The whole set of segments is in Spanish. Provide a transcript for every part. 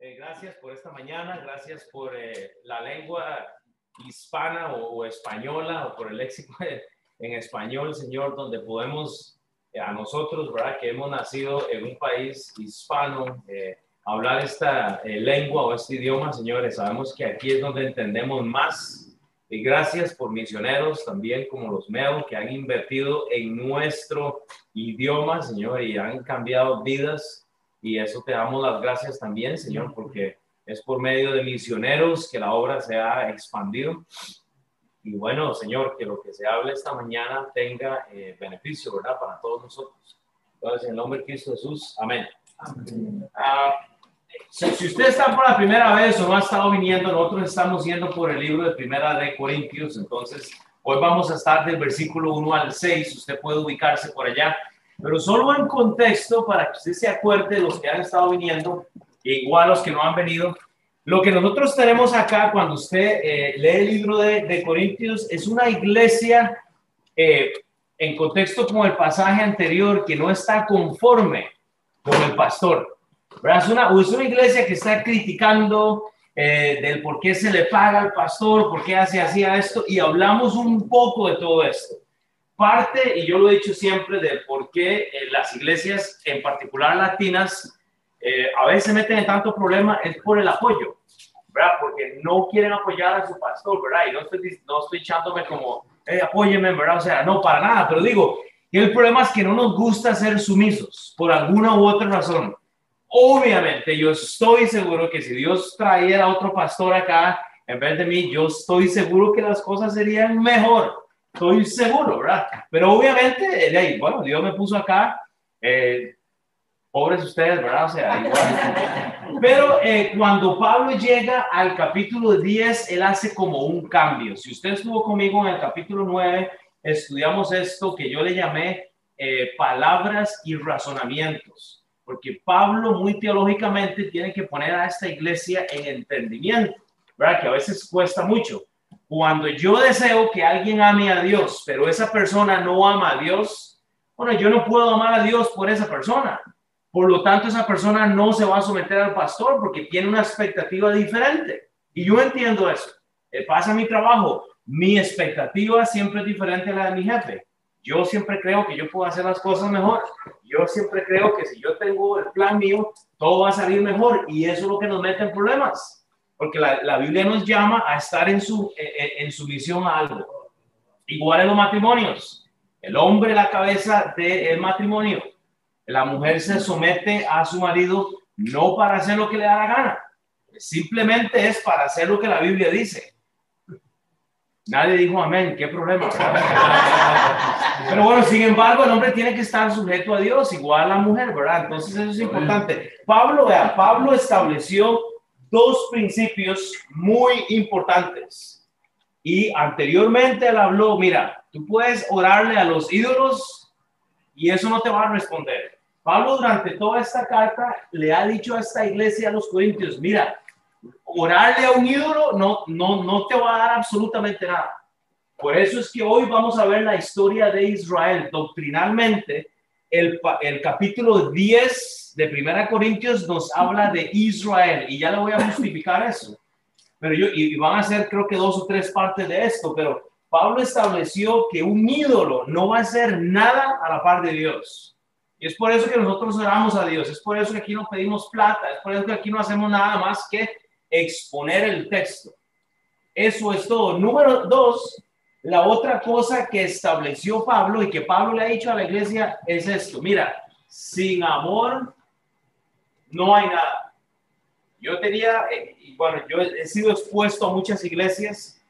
Eh, gracias por esta mañana, gracias por eh, la lengua hispana o, española o por el léxico en español, Señor, donde podemos eh, a nosotros, ¿verdad? Que hemos nacido en un país hispano, hablar esta lengua o este idioma, señores, sabemos que aquí es donde entendemos más. Y gracias por misioneros también como los MEO que han invertido en nuestro idioma, Señor, y han cambiado vidas y eso te damos las gracias también, Señor, porque es por medio de misioneros que la obra se ha expandido. Y bueno, Señor, que lo que se hable esta mañana tenga eh, beneficio, ¿verdad? Para todos nosotros. Entonces, en el nombre de Cristo Jesús, amén. Ah, si, si, usted está por la primera vez o no ha estado viniendo, nosotros estamos yendo por el libro de Primera de Corintios. Entonces, hoy vamos a estar del versículo 1 al 6. Usted puede ubicarse por allá. Pero solo en contexto para que usted se acuerde de los que han estado viniendo, e igual los que no han venido. Lo que nosotros tenemos acá cuando usted eh, lee el libro de, Corintios es una iglesia eh, en contexto con el pasaje anterior que no está conforme con el pastor. Es una, es una iglesia que está criticando eh, del por qué se le paga al pastor, por qué hace así a esto, y hablamos un poco de todo esto parte, y yo lo he dicho siempre, de por qué eh, las iglesias, en particular latinas, eh, a veces se meten en tanto problema es por el apoyo, ¿verdad? Porque no quieren apoyar a su pastor, ¿verdad? Y no estoy, no estoy echándome como, eh, apóyeme, ¿verdad? O sea, no, para nada, pero digo, el problema es que no nos gusta ser sumisos por alguna u otra razón. Obviamente, yo estoy seguro que si Dios trajera otro pastor acá en vez de mí, yo estoy seguro que las cosas serían mejor estoy seguro, ¿verdad? Pero obviamente, de ahí, bueno, Dios me puso acá, eh, pobres ustedes, ¿verdad? O sea, igual. Pero eh, cuando Pablo llega al capítulo 10, él hace como un cambio. Si usted estuvo conmigo en el capítulo 9, estudiamos esto que yo le llamé eh, palabras y razonamientos, porque Pablo muy teológicamente tiene que poner a esta iglesia en entendimiento, ¿verdad? Que a veces cuesta mucho. Cuando yo deseo que alguien ame a Dios, pero esa persona no ama a Dios, bueno, yo no puedo amar a Dios por esa persona. Por lo tanto, esa persona no se va a someter al pastor porque tiene una expectativa diferente. Y yo entiendo eso. Eh, pasa mi trabajo. Mi expectativa siempre es diferente a la de mi jefe. Yo siempre creo que yo puedo hacer las cosas mejor. Yo siempre creo que si yo tengo el plan mío, todo va a salir mejor. Y eso es lo que nos mete en problemas porque la, Biblia nos llama a estar en su, en, su misión a algo. Igual en los matrimonios. El hombre la cabeza del matrimonio. La mujer se somete a su marido no para hacer lo que le da la gana. Simplemente es para hacer lo que la Biblia dice. Nadie dijo amén, qué problema. Pero bueno, sin embargo, el hombre tiene que estar sujeto a Dios, igual la mujer, ¿verdad? Entonces eso es importante. Pablo, vea, Pablo estableció dos principios muy importantes. Y anteriormente él habló, mira, tú puedes orarle a los ídolos y eso no te va a responder. Pablo durante toda esta carta le ha dicho a esta iglesia, a los corintios, mira, orarle a un ídolo no, no, no te va a dar absolutamente nada. Por eso es que hoy vamos a ver la historia de Israel doctrinalmente. El, capítulo 10 de Primera Corintios nos habla de Israel y ya le voy a justificar eso. Pero yo, y van a ser creo que dos o tres partes de esto, pero Pablo estableció que un ídolo no va a hacer nada a la par de Dios. Y es por eso que nosotros oramos a Dios, es por eso que aquí no pedimos plata, es por eso que aquí no hacemos nada más que exponer el texto. Eso es todo. Número dos, la otra cosa que estableció Pablo y que Pablo le ha dicho a la iglesia es esto. Mira, sin amor no hay nada. Yo tenía, eh, bueno, yo he sido expuesto a muchas iglesias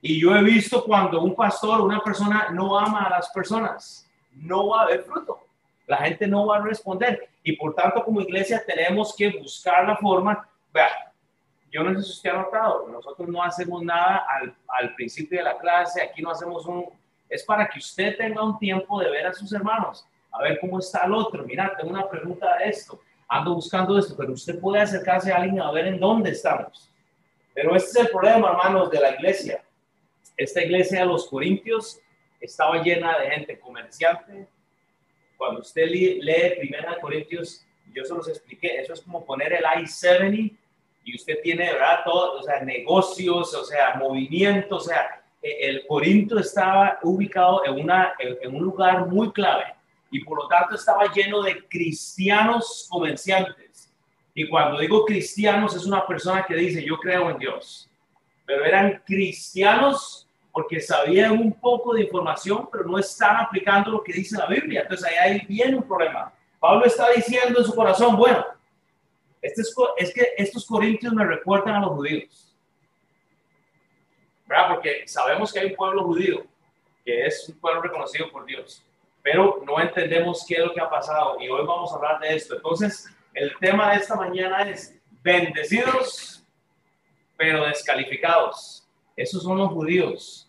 y yo he visto cuando un pastor, una persona no ama a las personas, no va a haber fruto. La gente no va a responder. Y por tanto, como iglesia tenemos que buscar la forma. Vea, yo no sé si usted ha notado, nosotros no hacemos nada al, principio de la clase, aquí no hacemos un... Es para que usted tenga un tiempo de ver a sus hermanos, a ver cómo está el otro. Mira, tengo una pregunta de esto ando buscando esto, pero usted puede acercarse a alguien a ver en dónde estamos. Pero este es el problema, hermanos, de la iglesia. Esta iglesia de los Corintios estaba llena de gente comerciante. Cuando usted lee, Primera Corintios, yo se los expliqué, eso es como poner el I-70 y usted tiene, ¿verdad? Todo, o sea, negocios, o sea, movimientos, o sea, e, el Corinto estaba ubicado en, una, en un lugar muy clave y por lo tanto estaba lleno de cristianos comerciantes. Y cuando digo cristianos es una persona que dice, yo creo en Dios, pero eran cristianos porque sabían un poco de información, pero no están aplicando lo que dice la Biblia. Entonces ahí viene un problema. Pablo está diciendo en su corazón, bueno, este es, es que estos corintios me recuerdan a los judíos. ¿Verdad? Porque sabemos que hay un pueblo judío, que es un pueblo reconocido por Dios, pero no entendemos qué es lo que ha pasado y hoy vamos a hablar de esto. Entonces, el tema de esta mañana es bendecidos, pero descalificados. Esos son los judíos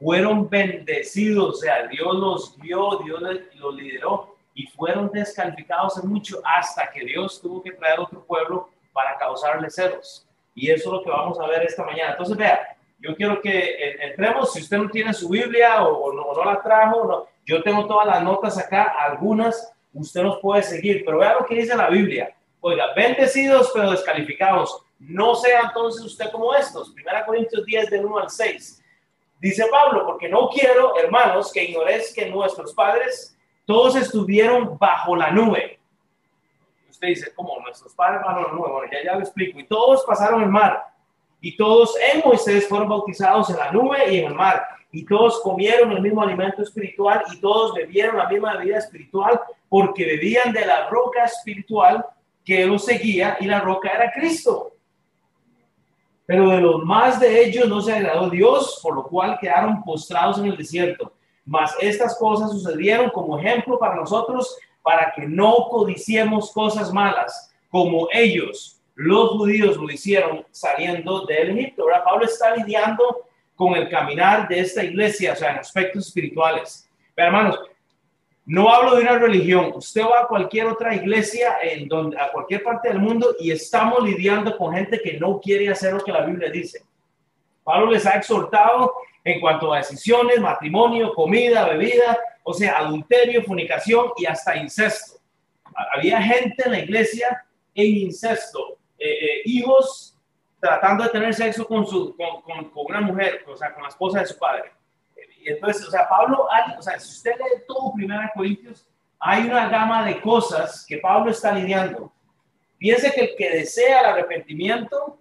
fueron bendecidos, o sea, Dios los vio, Dios los lideró y fueron descalificados en mucho hasta que Dios tuvo que traer otro pueblo para causarle celos. Y eso es lo que vamos a ver esta mañana. Entonces, vea, yo quiero que entremos, si usted no tiene su Biblia o, no, la trajo, no, yo tengo todas las notas acá, algunas usted nos puede seguir, pero vea lo que dice la Biblia. Oiga, bendecidos pero descalificados. No sea entonces usted como estos. Primera Corintios 10, del 1 al 6 Dice Pablo, porque no quiero, hermanos, que ignores que nuestros padres todos estuvieron bajo la nube. Usted dice, ¿cómo? Nuestros padres bajo la nube. Bueno, ya, ya lo explico. Y todos pasaron el mar. Y todos en Moisés fueron bautizados en la nube y en el mar. Y todos comieron el mismo alimento espiritual y todos bebieron la misma bebida espiritual porque bebían de la roca espiritual que los seguía y la roca era Cristo pero de los más de ellos no se agradó Dios, por lo cual quedaron postrados en el desierto. Mas estas cosas sucedieron como ejemplo para nosotros, para que no codiciemos cosas malas, como ellos, los judíos, lo hicieron saliendo del Egipto. Ahora Pablo está lidiando con el caminar de esta iglesia, o sea, en aspectos espirituales. Pero hermanos, no hablo de una religión. Usted va a cualquier otra iglesia, en donde, a cualquier parte del mundo, y estamos lidiando con gente que no quiere hacer lo que la Biblia dice. Pablo les ha exhortado en cuanto a decisiones, matrimonio, comida, bebida, o sea, adulterio, fornicación y hasta incesto. Había gente en la iglesia en incesto, eh, eh, hijos tratando de tener sexo con, su, con, con una mujer, o sea, con la esposa de su padre entonces, o sea, Pablo, o sea, si usted lee todo Primera Corintios, hay una gama de cosas que Pablo está lidiando. Piense que el que desea el arrepentimiento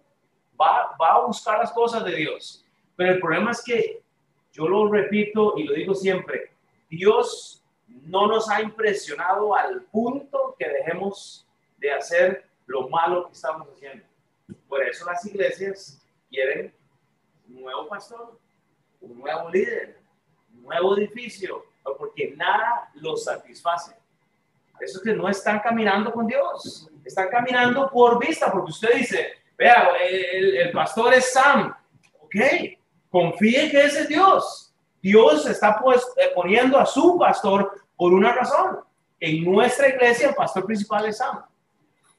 va, va a buscar las cosas de Dios. Pero el problema es que, yo lo repito y lo digo siempre, Dios no nos ha impresionado al punto que dejemos de hacer lo malo que estamos haciendo. Por eso las iglesias quieren un nuevo pastor, un nuevo líder, nuevo edificio, porque nada los satisface. Eso es que no están caminando con Dios, están caminando por vista, porque usted dice, vea, el, pastor es Sam, ok, confíe que ese es Dios. Dios está pues, eh, poniendo a su pastor por una razón. En nuestra iglesia el pastor principal es Sam.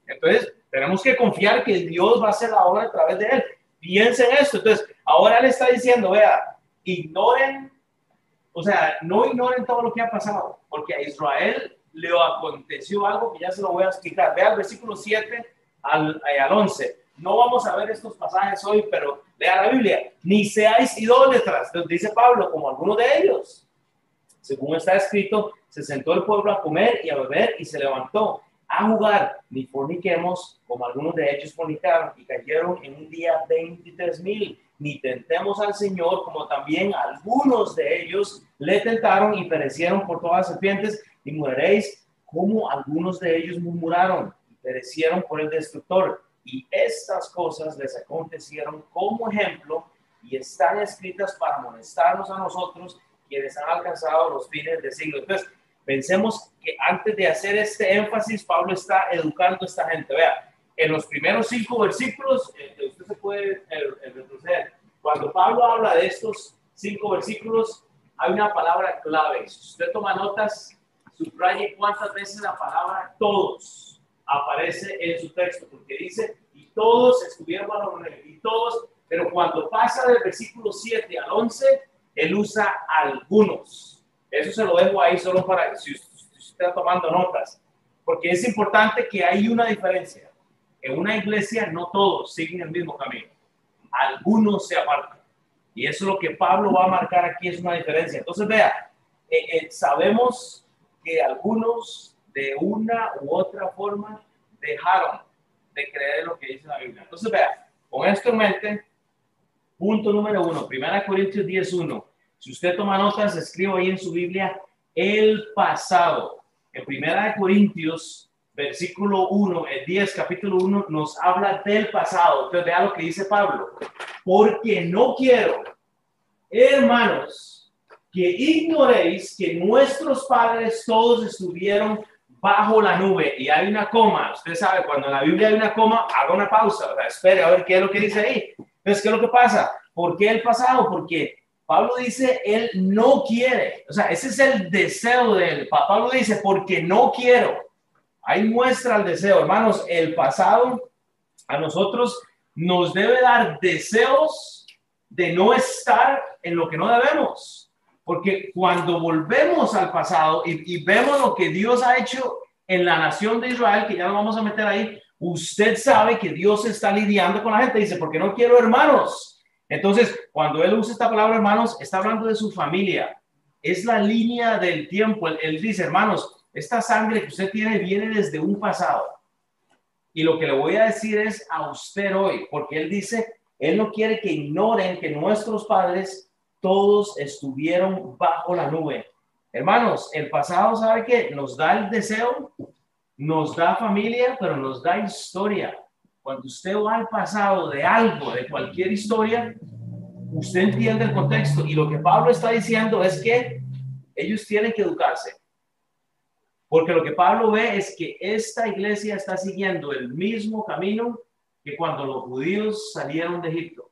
Entonces, tenemos que confiar que Dios va a hacer la obra a través de él. Piensen esto. Entonces, ahora él está diciendo, vea, ignoren o sea, no ignoren todo lo que ha pasado, porque a Israel le aconteció algo que ya se lo voy a explicar. Vea el versículo 7 al, eh, al 11. No vamos a ver estos pasajes hoy, pero lea la Biblia. Ni seáis idólatras, dice Pablo, como algunos de ellos. Según está escrito, se sentó el pueblo a comer y a beber y se levantó a jugar. Ni forniquemos, como algunos de ellos fornicaron y cayeron en un día 23 mil ni tentemos al Señor, como también algunos de ellos le tentaron y perecieron por todas las serpientes, y moriréis como algunos de ellos murmuraron perecieron por el destructor. Y estas cosas les acontecieron como ejemplo y están escritas para molestarnos a nosotros, quienes han alcanzado los fines del siglo. Entonces, pensemos que antes de hacer este énfasis, Pablo está educando a esta gente. Vea, en los primeros cinco versículos, eh, usted se puede eh, retroceder. Cuando Pablo habla de estos cinco versículos, hay una palabra clave. Si usted toma notas, subraye cuántas veces la palabra todos aparece en su texto, porque dice, y todos estuvieron bajo y todos, pero cuando pasa del versículo 7 al 11, él usa algunos. Eso se lo dejo ahí solo para si usted está tomando notas Porque es importante que hay una diferencia. En una iglesia no todos siguen el mismo camino. Algunos se apartan. Y eso es lo que Pablo va a marcar aquí, es una diferencia. Entonces, vea, eh, eh, sabemos que algunos de una u otra forma dejaron de creer lo que dice la Biblia. Entonces, vea, con esto en mente, punto número uno, 1 Corintios 10.1. Si usted toma notas, escribo ahí en su Biblia el pasado. En 1 Corintios, versículo 1, el 10, capítulo 1, nos habla del pasado. Entonces, vea lo que dice Pablo. Porque no quiero, hermanos, que ignoréis que nuestros padres todos estuvieron bajo la nube y hay una coma. Usted sabe, cuando en la Biblia hay una coma, haga una pausa, espere a ver qué es lo que dice ahí. Entonces, ¿qué es lo que pasa? ¿Por qué el pasado? Porque Pablo dice, él no quiere. O sea, ese es el deseo de él. Pablo dice, porque no quiero. Ahí muestra el deseo. Hermanos, el pasado a nosotros nos debe dar deseos de no estar en lo que no debemos. Porque cuando volvemos al pasado y, vemos lo que Dios ha hecho en la nación de Israel, que ya nos vamos a meter ahí, usted sabe que Dios está lidiando con la gente. Dice, porque no quiero hermanos. Entonces, cuando él usa esta palabra hermanos, está hablando de su familia. Es la línea del tiempo. Él, dice, hermanos, esta sangre que usted tiene viene desde un pasado. Y lo que le voy a decir es a usted hoy, porque él dice, él no quiere que ignoren que nuestros padres todos estuvieron bajo la nube. Hermanos, el pasado, ¿sabe qué? Nos da el deseo, nos da familia, pero nos da historia. Cuando usted va al pasado de algo, de cualquier historia, usted entiende el contexto. Y lo que Pablo está diciendo es que ellos tienen que educarse. Porque lo que Pablo ve es que esta iglesia está siguiendo el mismo camino que cuando los judíos salieron de Egipto.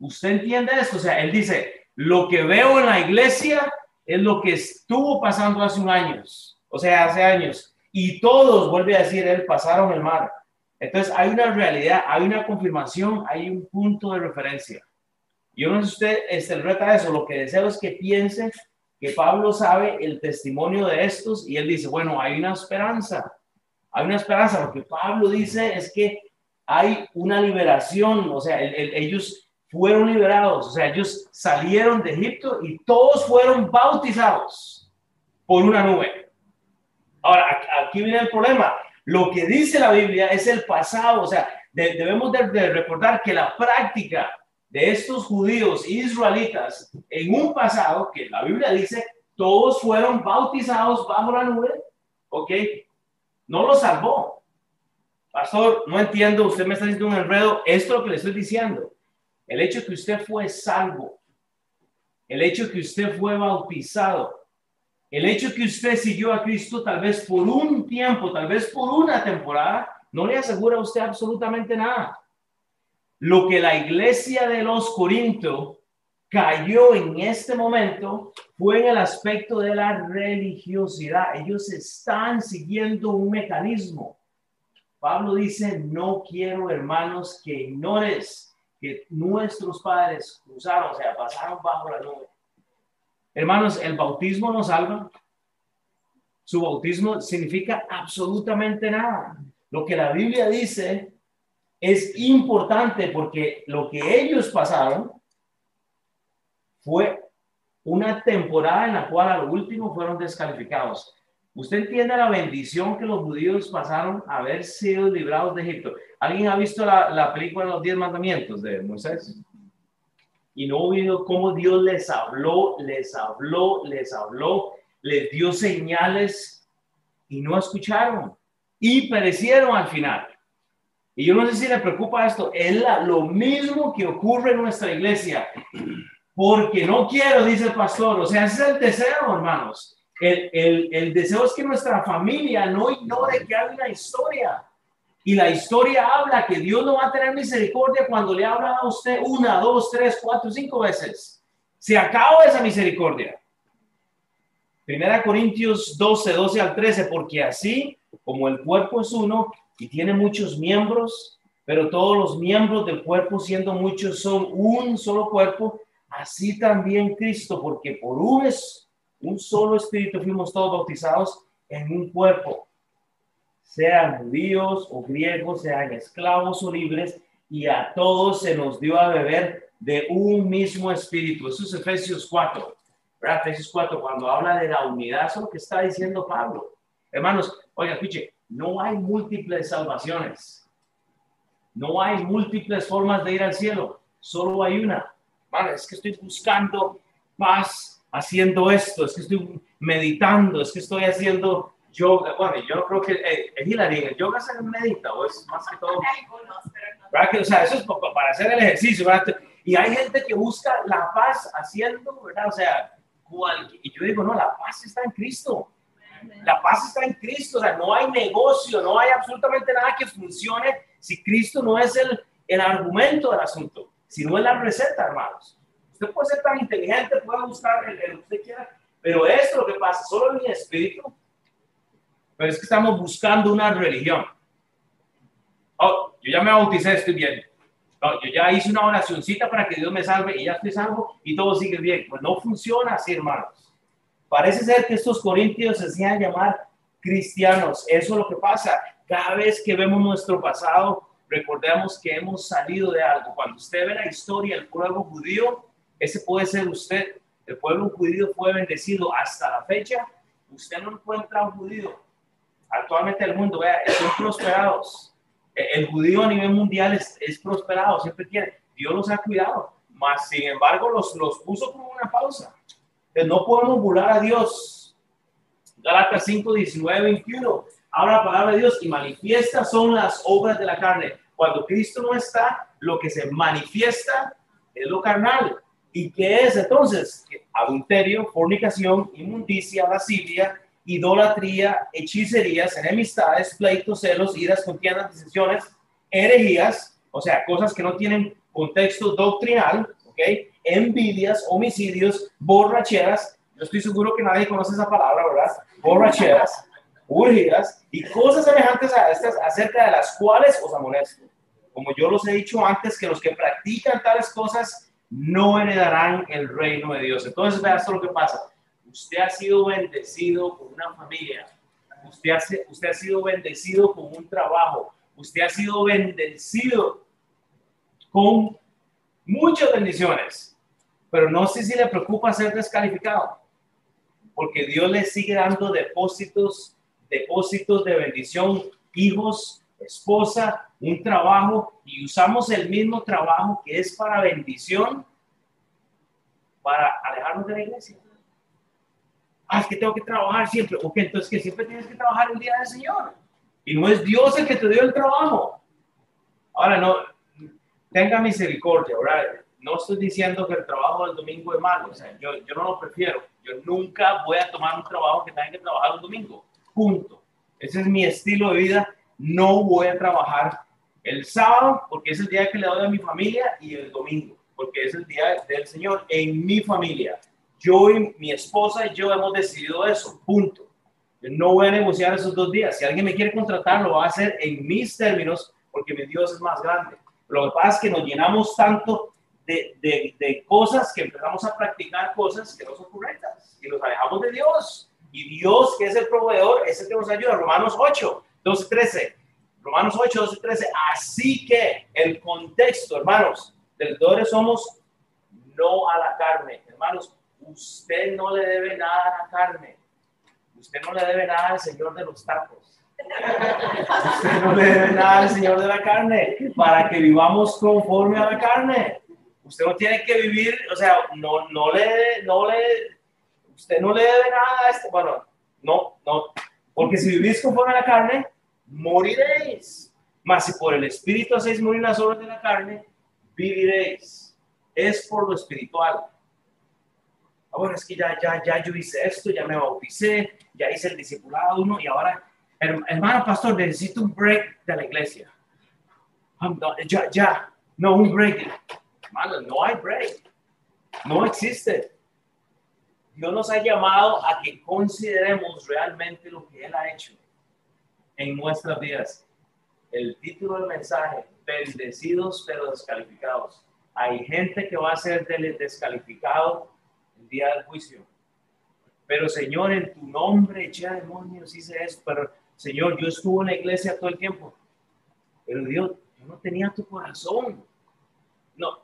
¿Usted entiende esto? O sea, él dice, lo que veo en la iglesia es lo que estuvo pasando hace un años, o sea, hace años. Y todos, vuelve a decir él, pasaron el mar. Entonces hay una realidad, hay una confirmación, hay un punto de referencia. Yo no sé si usted este, reta eso, lo que deseo es que piense que Pablo sabe el testimonio de estos y él dice, bueno, hay una esperanza, hay una esperanza. Lo que Pablo dice es que hay una liberación, o sea, ellos fueron liberados, o sea, ellos salieron de Egipto y todos fueron bautizados por una nube. Ahora, aquí viene el problema. Lo que dice la Biblia es el pasado, o sea, debemos de, recordar que la práctica de estos judíos israelitas en un pasado, que la Biblia dice, todos fueron bautizados bajo la nube, ¿ok? No lo salvó. Pastor, no entiendo, usted me está diciendo un enredo, esto es lo que le estoy diciendo. El hecho que usted fue salvo, el hecho que usted fue bautizado, el hecho que usted siguió a Cristo tal vez por un tiempo, tal vez por una temporada, no le asegura a usted absolutamente nada. Lo que la iglesia de los Corintios cayó en este momento fue en el aspecto de la religiosidad. Ellos están siguiendo un mecanismo. Pablo dice, no quiero hermanos que ignores que nuestros padres cruzaron, o sea, pasaron bajo la nube. Hermanos, el bautismo nos salva. Su bautismo significa absolutamente nada. Lo que la Biblia dice es importante porque lo que ellos pasaron fue una temporada en la cual al último fueron descalificados. Usted entiende la bendición que los judíos pasaron a haber sido librados de Egipto. ¿Alguien ha visto la, la película de los diez mandamientos de Moisés? Y no oído cómo Dios les habló, les habló, les habló, les dio señales y no escucharon y perecieron al final. Y yo no sé si le preocupa esto, es lo mismo que ocurre en nuestra iglesia, porque no quiero, dice el pastor, o sea, ese es el deseo, hermanos el, deseo es que nuestra familia no ignore que hay una historia. Y la historia habla que Dios no va a tener misericordia cuando le habla a usted una, dos, tres, cuatro, cinco veces. Se acaba esa misericordia. Primera Corintios 12, 12 al 13, porque así como el cuerpo es uno y tiene muchos miembros, pero todos los miembros del cuerpo siendo muchos son un solo cuerpo, así también Cristo, porque por un un solo espíritu fuimos todos bautizados en un cuerpo. sean judíos o griegos, sean esclavos o libres, y a todos se nos dio a beber de un mismo espíritu. Eso es Efesios 4, ¿verdad? Efesios 4, cuando habla de la unidad, eso es lo que está diciendo Pablo. Hermanos, oiga, escuche, no hay múltiples salvaciones. No hay múltiples formas de ir al cielo. Solo hay una. Vale, es que estoy buscando paz haciendo esto, es que estoy meditando, es que estoy haciendo yoga. Bueno, yo no creo que eh, Hilary, el yoga se medita o es más que todo. ¿verdad? O sea, eso es para hacer el ejercicio. ¿verdad? Y hay gente que busca la paz haciendo, ¿verdad? O sea, y yo digo, no, la paz está en Cristo. La paz está en Cristo, o sea, no hay negocio, no hay absolutamente nada que funcione si Cristo no es el, el argumento del asunto, si no es la receta, hermanos. Usted puede ser tan inteligente, puede buscar el, que usted quiera, pero esto es lo que pasa, solo en mi espíritu. Pero es que estamos buscando una religión. Oh, yo ya me bauticé, estoy bien. Yo ya hice una oracióncita para que Dios me salve y ya estoy salvo y todo sigue bien. Pues no funciona así, hermanos. Parece ser que estos corintios se hacían llamar cristianos. Eso es lo que pasa. Cada vez que vemos nuestro pasado, recordemos que hemos salido de algo. Cuando usted ve la historia del pueblo judío, ese puede ser usted. El pueblo judío fue bendecido hasta la fecha. Usted no encuentra un judío. Actualmente el mundo, vea, son prosperados. El judío a nivel mundial es, prosperado, siempre tiene. Dios los ha cuidado. Mas, sin embargo, los, los puso como una pausa no podemos burlar a Dios. Galatas 5, 19, 21. Habla la palabra de Dios y manifiesta son las obras de la carne. Cuando Cristo no está, lo que se manifiesta es lo carnal. ¿Y qué es entonces? Adulterio, fornicación, inmundicia, lascivia, idolatría, hechicerías, enemistades, pleitos, celos, iras, contiendas, decisiones, herejías, o sea, cosas que no tienen contexto doctrinal, ¿ok? envidias, homicidios, borracheras. Yo estoy seguro que nadie conoce esa palabra, ¿verdad? Borracheras, urgidas y cosas semejantes a estas acerca de las cuales os amonesto. Como yo los he dicho antes, que los que practican tales cosas no heredarán el reino de Dios. Entonces, vea esto lo que pasa. Usted ha sido bendecido con una familia. Usted ha, usted ha sido bendecido con un trabajo. Usted ha sido bendecido con muchas bendiciones pero no sé si le preocupa ser descalificado, porque Dios le sigue dando depósitos, depósitos de bendición, hijos, esposa, un trabajo, y usamos el mismo trabajo que es para bendición, para alejarnos de la iglesia. Ah, es que tengo que trabajar siempre. Ok, entonces que siempre tienes que trabajar el día del Señor. Y no es Dios el que te dio el trabajo. Ahora, no, tenga misericordia, ¿verdad? no estoy diciendo que el trabajo del domingo es malo, o sea, yo, yo no lo prefiero. Yo nunca voy a tomar un trabajo que tenga que trabajar un domingo. Punto. Ese es mi estilo de vida. No voy a trabajar el sábado porque es el día que le doy a mi familia y el domingo porque es el día del Señor en mi familia. Yo y mi esposa y yo hemos decidido eso. Punto. No voy a negociar esos dos días. Si alguien me quiere contratar, lo va a hacer en mis términos porque mi Dios es más grande. Lo que pasa es que nos llenamos tanto de, de, cosas que empezamos a practicar cosas que no son correctas y nos alejamos de Dios. Y Dios, que es el proveedor, es el que nos ayuda. Romanos 8, 12, 13. Romanos 8, 12, 13. Así que el contexto, hermanos, del dólares somos no a la carne. Hermanos, usted no le debe nada a la carne. Usted no le debe nada al Señor de los tacos. Usted no le debe nada al Señor de la carne para que vivamos conforme a la carne. Usted no tiene que vivir, o sea, no, no le, no le, usted no le debe nada a este, bueno, no, no, porque si vivís conforme a la carne, moriréis. Mas si por el Espíritu hacéis morir las obras de la carne, viviréis. Es por lo espiritual. Ahora es que ya, ya, ya yo hice esto, ya me bauticé, ya hice el discipulado uno y ahora, hermano pastor, necesito un break de la iglesia. ya, ya, no, un break no hay break. No existe. Dios nos ha llamado a que consideremos realmente lo que Él ha hecho en nuestras vidas. El título del mensaje, bendecidos pero descalificados. Hay gente que va a ser descalificado el día del juicio. Pero Señor, en tu nombre eché demonios, hice eso, pero Señor, yo estuve en la iglesia todo el tiempo, pero Dios, yo no tenía tu corazón. No,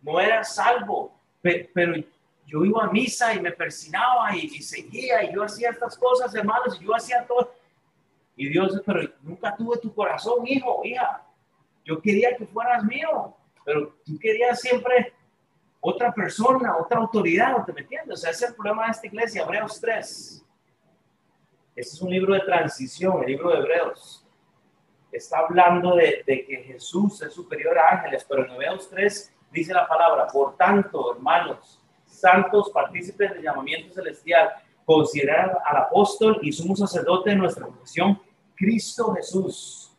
no era salvo, pero, yo iba a misa y me persinaba y, y, seguía y yo hacía estas cosas, hermanos, y yo hacía todo. Y Dios, pero nunca tuve tu corazón, hijo, hija. Yo quería que fueras mío, pero tú querías siempre otra persona, otra autoridad, ¿te me entiendes? O sea, ese es el problema de esta iglesia, Hebreos 3. Este es un libro de transición, el libro de Hebreos. Está hablando de, de que Jesús es superior a ángeles, pero en Hebreos 3 dice la palabra, por tanto, hermanos, santos partícipes del llamamiento celestial, considerar al apóstol y sumo sacerdote de nuestra confesión, Cristo Jesús,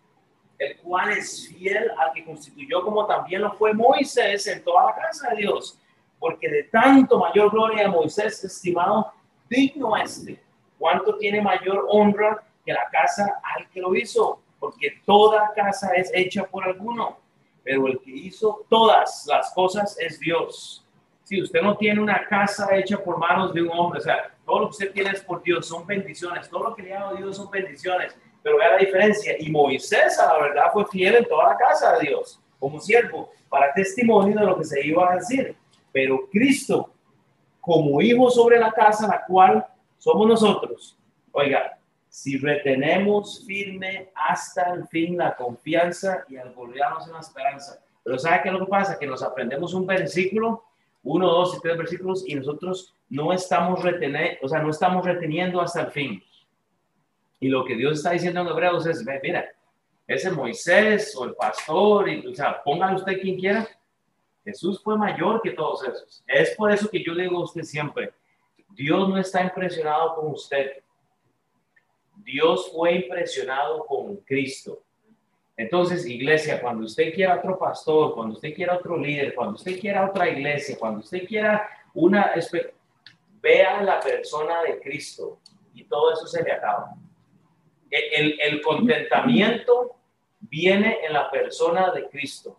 el cual es fiel al que constituyó como también lo fue Moisés en toda la casa de Dios, porque de tanto mayor gloria a Moisés estimado digno este, cuánto tiene mayor honra que la casa al que lo hizo, porque toda casa es hecha por alguno pero el que hizo todas las cosas es Dios. Si usted no tiene una casa hecha por manos de un hombre, o sea, todo lo que usted tiene es por Dios, son bendiciones, todo lo que le ha dado Dios son bendiciones, pero vea la diferencia. Y Moisés, a la verdad, fue fiel en toda la casa de Dios, como siervo, para testimonio de lo que se iba a decir. Pero Cristo, como hijo sobre la casa, la cual somos nosotros, oiga, si retenemos firme hasta el fin la confianza y algoritmos en la esperanza. Pero ¿sabe qué es lo que pasa? Que nos aprendemos un versículo, uno, dos y tres versículos, y nosotros no estamos reteniendo, o sea, no estamos reteniendo hasta el fin. Y lo que Dios está diciendo en Hebreos es, mira, ese Moisés o el pastor, y, o sea, póngale usted quien quiera, Jesús fue mayor que todos esos. Es por eso que yo le digo a usted siempre, Dios no está impresionado con usted. Dios fue impresionado con Cristo. Entonces, iglesia, cuando usted quiera otro pastor, cuando usted quiera otro líder, cuando usted quiera otra iglesia, cuando usted quiera una... Vea la persona de Cristo y todo eso se le acaba. El, el contentamiento viene en la persona de Cristo,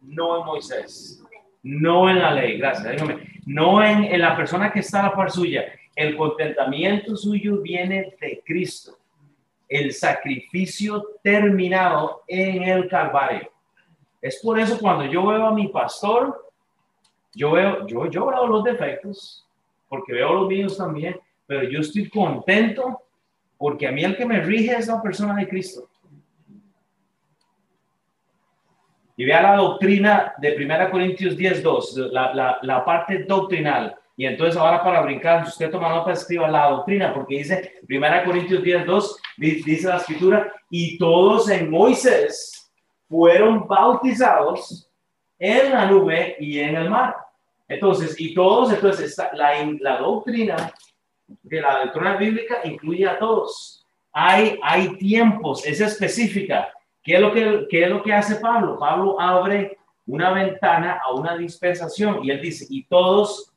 no en Moisés, no en la ley, gracias, no en la persona que está a la par suya, el contentamiento suyo viene de Cristo, el sacrificio terminado en el Calvario. Es por eso cuando yo veo a mi pastor, yo veo, yo, yo veo los defectos, porque veo los míos también, pero yo estoy contento porque a mí el que me rige es la persona de Cristo. Y vea la doctrina de 1 Corintios 10.2, la, la, la parte doctrinal. Y entonces ahora para brincar, si usted toma nota, escriba la doctrina, porque dice 1 Corintios 10, 2, dice la escritura, y todos en Moisés fueron bautizados en la nube y en el mar. Entonces, y todos, entonces la, la doctrina de la doctrina bíblica incluye a todos. Hay, hay tiempos, es específica. ¿Qué es, lo que, ¿Qué es lo que hace Pablo? Pablo abre una ventana a una dispensación y él dice, y todos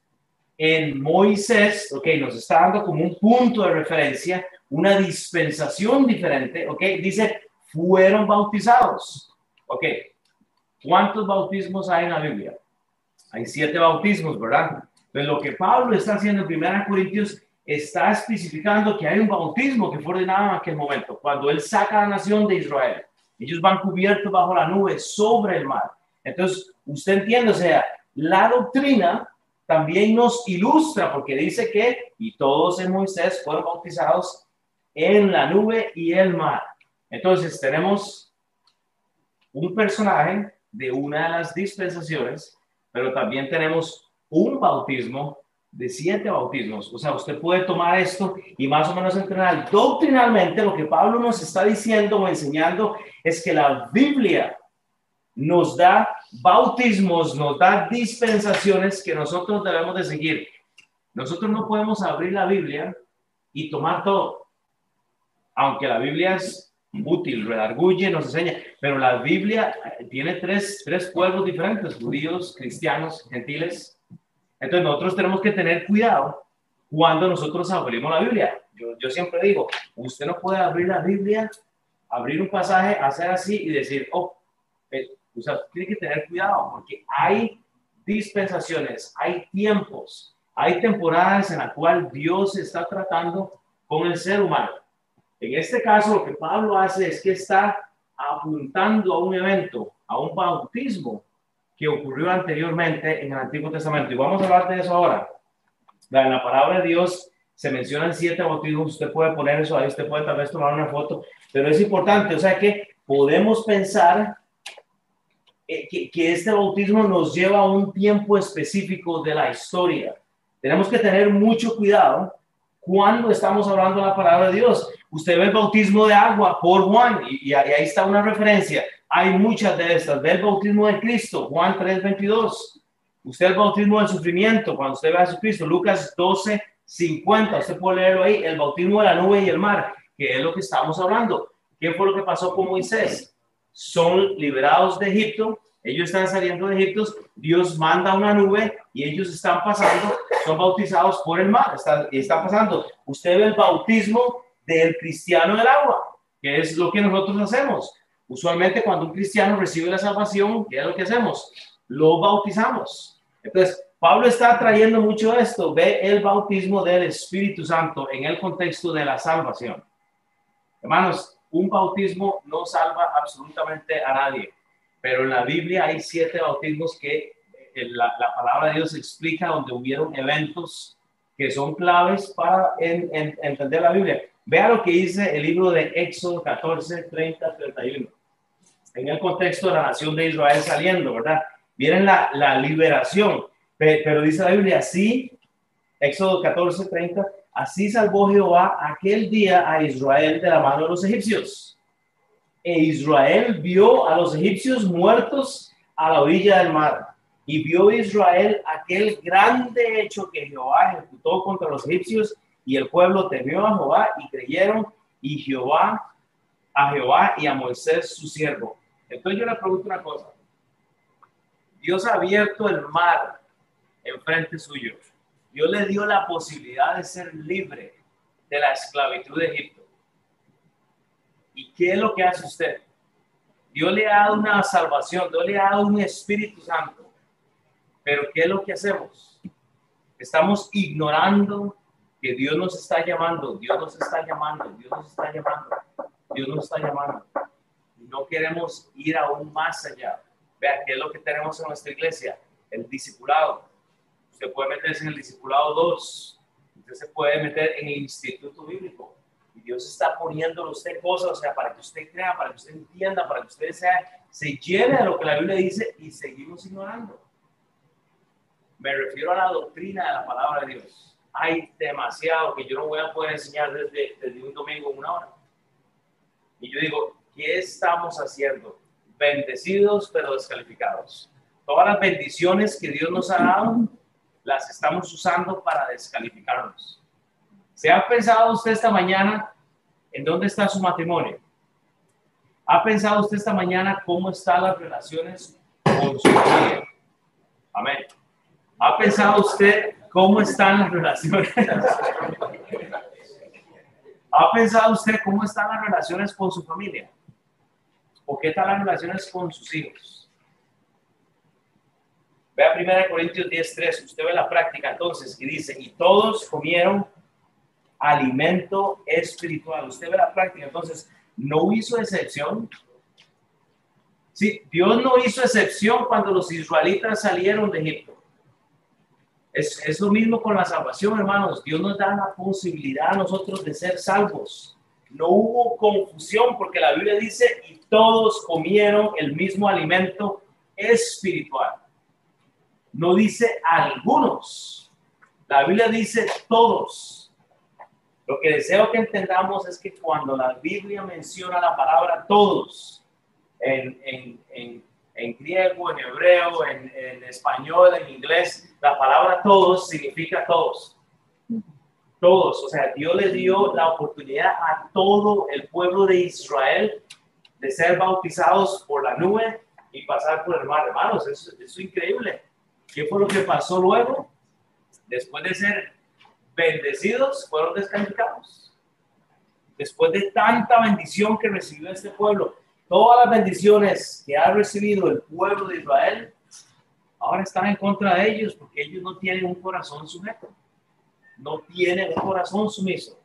en Moisés, ok, nos está dando como un punto de referencia, una dispensación diferente, ok, dice, fueron bautizados, ok. ¿Cuántos bautismos hay en la Biblia? Hay siete bautismos, ¿verdad? Pero lo que Pablo está haciendo en 1 Corintios está especificando que hay un bautismo que fue ordenado en aquel momento, cuando él saca a la nación de Israel. Ellos van cubiertos bajo la nube sobre el mar. Entonces, usted entiende, o sea, la doctrina también nos ilustra porque dice que y todos en Moisés fueron bautizados en la nube y el mar. Entonces tenemos un personaje de una de las dispensaciones, pero también tenemos un bautismo de siete bautismos. O sea, usted puede tomar esto y más o menos entrenar doctrinalmente. Lo que Pablo nos está diciendo o enseñando es que la Biblia nos da bautismos, nos da dispensaciones que nosotros debemos de seguir. Nosotros no podemos abrir la Biblia y tomar todo. Aunque la Biblia es útil, redarguye, nos enseña, pero la Biblia tiene tres, tres pueblos diferentes, judíos, cristianos, gentiles. Entonces nosotros tenemos que tener cuidado cuando nosotros abrimos la Biblia. Yo, yo siempre digo, usted no puede abrir la Biblia, abrir un pasaje, hacer así y decir, oh, o sea, tiene que tener cuidado porque hay dispensaciones, hay tiempos, hay temporadas en las cuales Dios está tratando con el ser humano. En este caso, lo que Pablo hace es que está apuntando a un evento, a un bautismo que ocurrió anteriormente en el Antiguo Testamento. Y vamos a hablar de eso ahora. En la palabra de Dios se mencionan siete bautismos, usted puede poner eso ahí, usted puede tal vez tomar una foto, pero es importante, o sea que podemos pensar que, que, este bautismo nos lleva a un tiempo específico de la historia. Tenemos que tener mucho cuidado cuando estamos hablando de la palabra de Dios. Usted ve el bautismo de agua por Juan y, y ahí está una referencia. Hay muchas de estas. Ve el bautismo de Cristo, Juan 3:22. Usted el bautismo del sufrimiento, cuando usted ve a Jesucristo, Lucas 12, 50. Usted puede leerlo ahí, el bautismo de la nube y el mar, que es lo que estamos hablando. ¿Qué fue lo que pasó con Moisés? Son liberados de Egipto, ellos están saliendo de Egipto, Dios manda una nube y ellos están pasando, son bautizados por el mar, están, están pasando. Usted ve el bautismo del cristiano del agua, que es lo que nosotros hacemos. Usualmente cuando un cristiano recibe la salvación, ¿qué es lo que hacemos? Lo bautizamos. Entonces, Pablo está trayendo mucho esto. Ve el bautismo del Espíritu Santo en el contexto de la salvación. Hermanos, un bautismo no salva absolutamente a nadie, pero en la Biblia hay siete bautismos que eh, la, la palabra de Dios explica donde hubieron eventos que son claves para entender la Biblia. Vea lo que dice el libro de Éxodo 14, 30, 31. En el contexto de la nación de Israel saliendo, ¿verdad? Vienen la, liberación, pero dice la Biblia así, Éxodo 14, 30, así salvó Jehová aquel día a Israel de la mano de los egipcios. E Israel vio a los egipcios muertos a la orilla del mar. Y vio Israel aquel grande hecho que Jehová ejecutó contra los egipcios y el pueblo temió a Jehová y creyeron y Jehová a Jehová y a Moisés su siervo. Entonces yo le pregunto una cosa. Dios ha abierto el mar en frente suyo. Dios le dio la posibilidad de ser libre de la esclavitud de Egipto. ¿Y qué es lo que hace usted? Dios le ha dado una salvación, Dios le ha dado un Espíritu Santo. Pero ¿qué es lo que hacemos? Estamos ignorando que Dios nos está llamando, Dios nos está llamando, Dios nos está llamando, Dios nos está llamando. No queremos ir aún más allá. Vea, ¿qué es lo que tenemos en nuestra iglesia? El discipulado. Usted puede meterse en el discipulado 2. Usted se puede meter en el instituto bíblico. Y Dios está poniéndole usted cosas, o sea, para que usted crea, para que usted entienda, para que usted sea, se llene de lo que la Biblia dice y seguimos ignorando. Me refiero a la doctrina de la palabra de Dios hay demasiado que yo no voy a poder enseñar desde, desde un domingo una hora. Y yo digo, ¿qué estamos haciendo? Bendecidos pero descalificados. Todas las bendiciones que Dios nos ha dado, las estamos usando para descalificarnos. ¿Se ha pensado usted esta mañana en dónde está su matrimonio? ¿Ha pensado usted esta mañana cómo están las relaciones con su familia? Amén. ¿Ha pensado usted ¿Cómo están las relaciones? ¿Ha pensado usted cómo están las relaciones con su familia? ¿O qué tal las relaciones con sus hijos? Vea 1 Corintios 10:3, usted ve la práctica entonces y dice, y todos comieron alimento espiritual. Usted ve la práctica, entonces, no hizo excepción. Sí, Dios no hizo excepción cuando los israelitas salieron de Egipto. Es, lo mismo con la salvación, hermanos. Dios nos da la posibilidad a nosotros de ser salvos. No hubo confusión porque la Biblia dice, y todos comieron el mismo alimento espiritual. No dice algunos. La Biblia dice todos. Lo que deseo que entendamos es que cuando la Biblia menciona la palabra todos en, en, en en griego, en hebreo, en, español, en inglés, la palabra todos significa todos. Todos, o sea, Dios le dio la oportunidad a todo el pueblo de Israel de ser bautizados por la nube y pasar por el mar. Hermanos, eso, es increíble. ¿Qué fue lo que pasó luego? Después de ser bendecidos, fueron descalificados. Después de tanta bendición que recibió este pueblo, todas las bendiciones que ha recibido el pueblo de Israel ahora están en contra de ellos porque ellos no tienen un corazón sujeto, no tienen un corazón sumiso.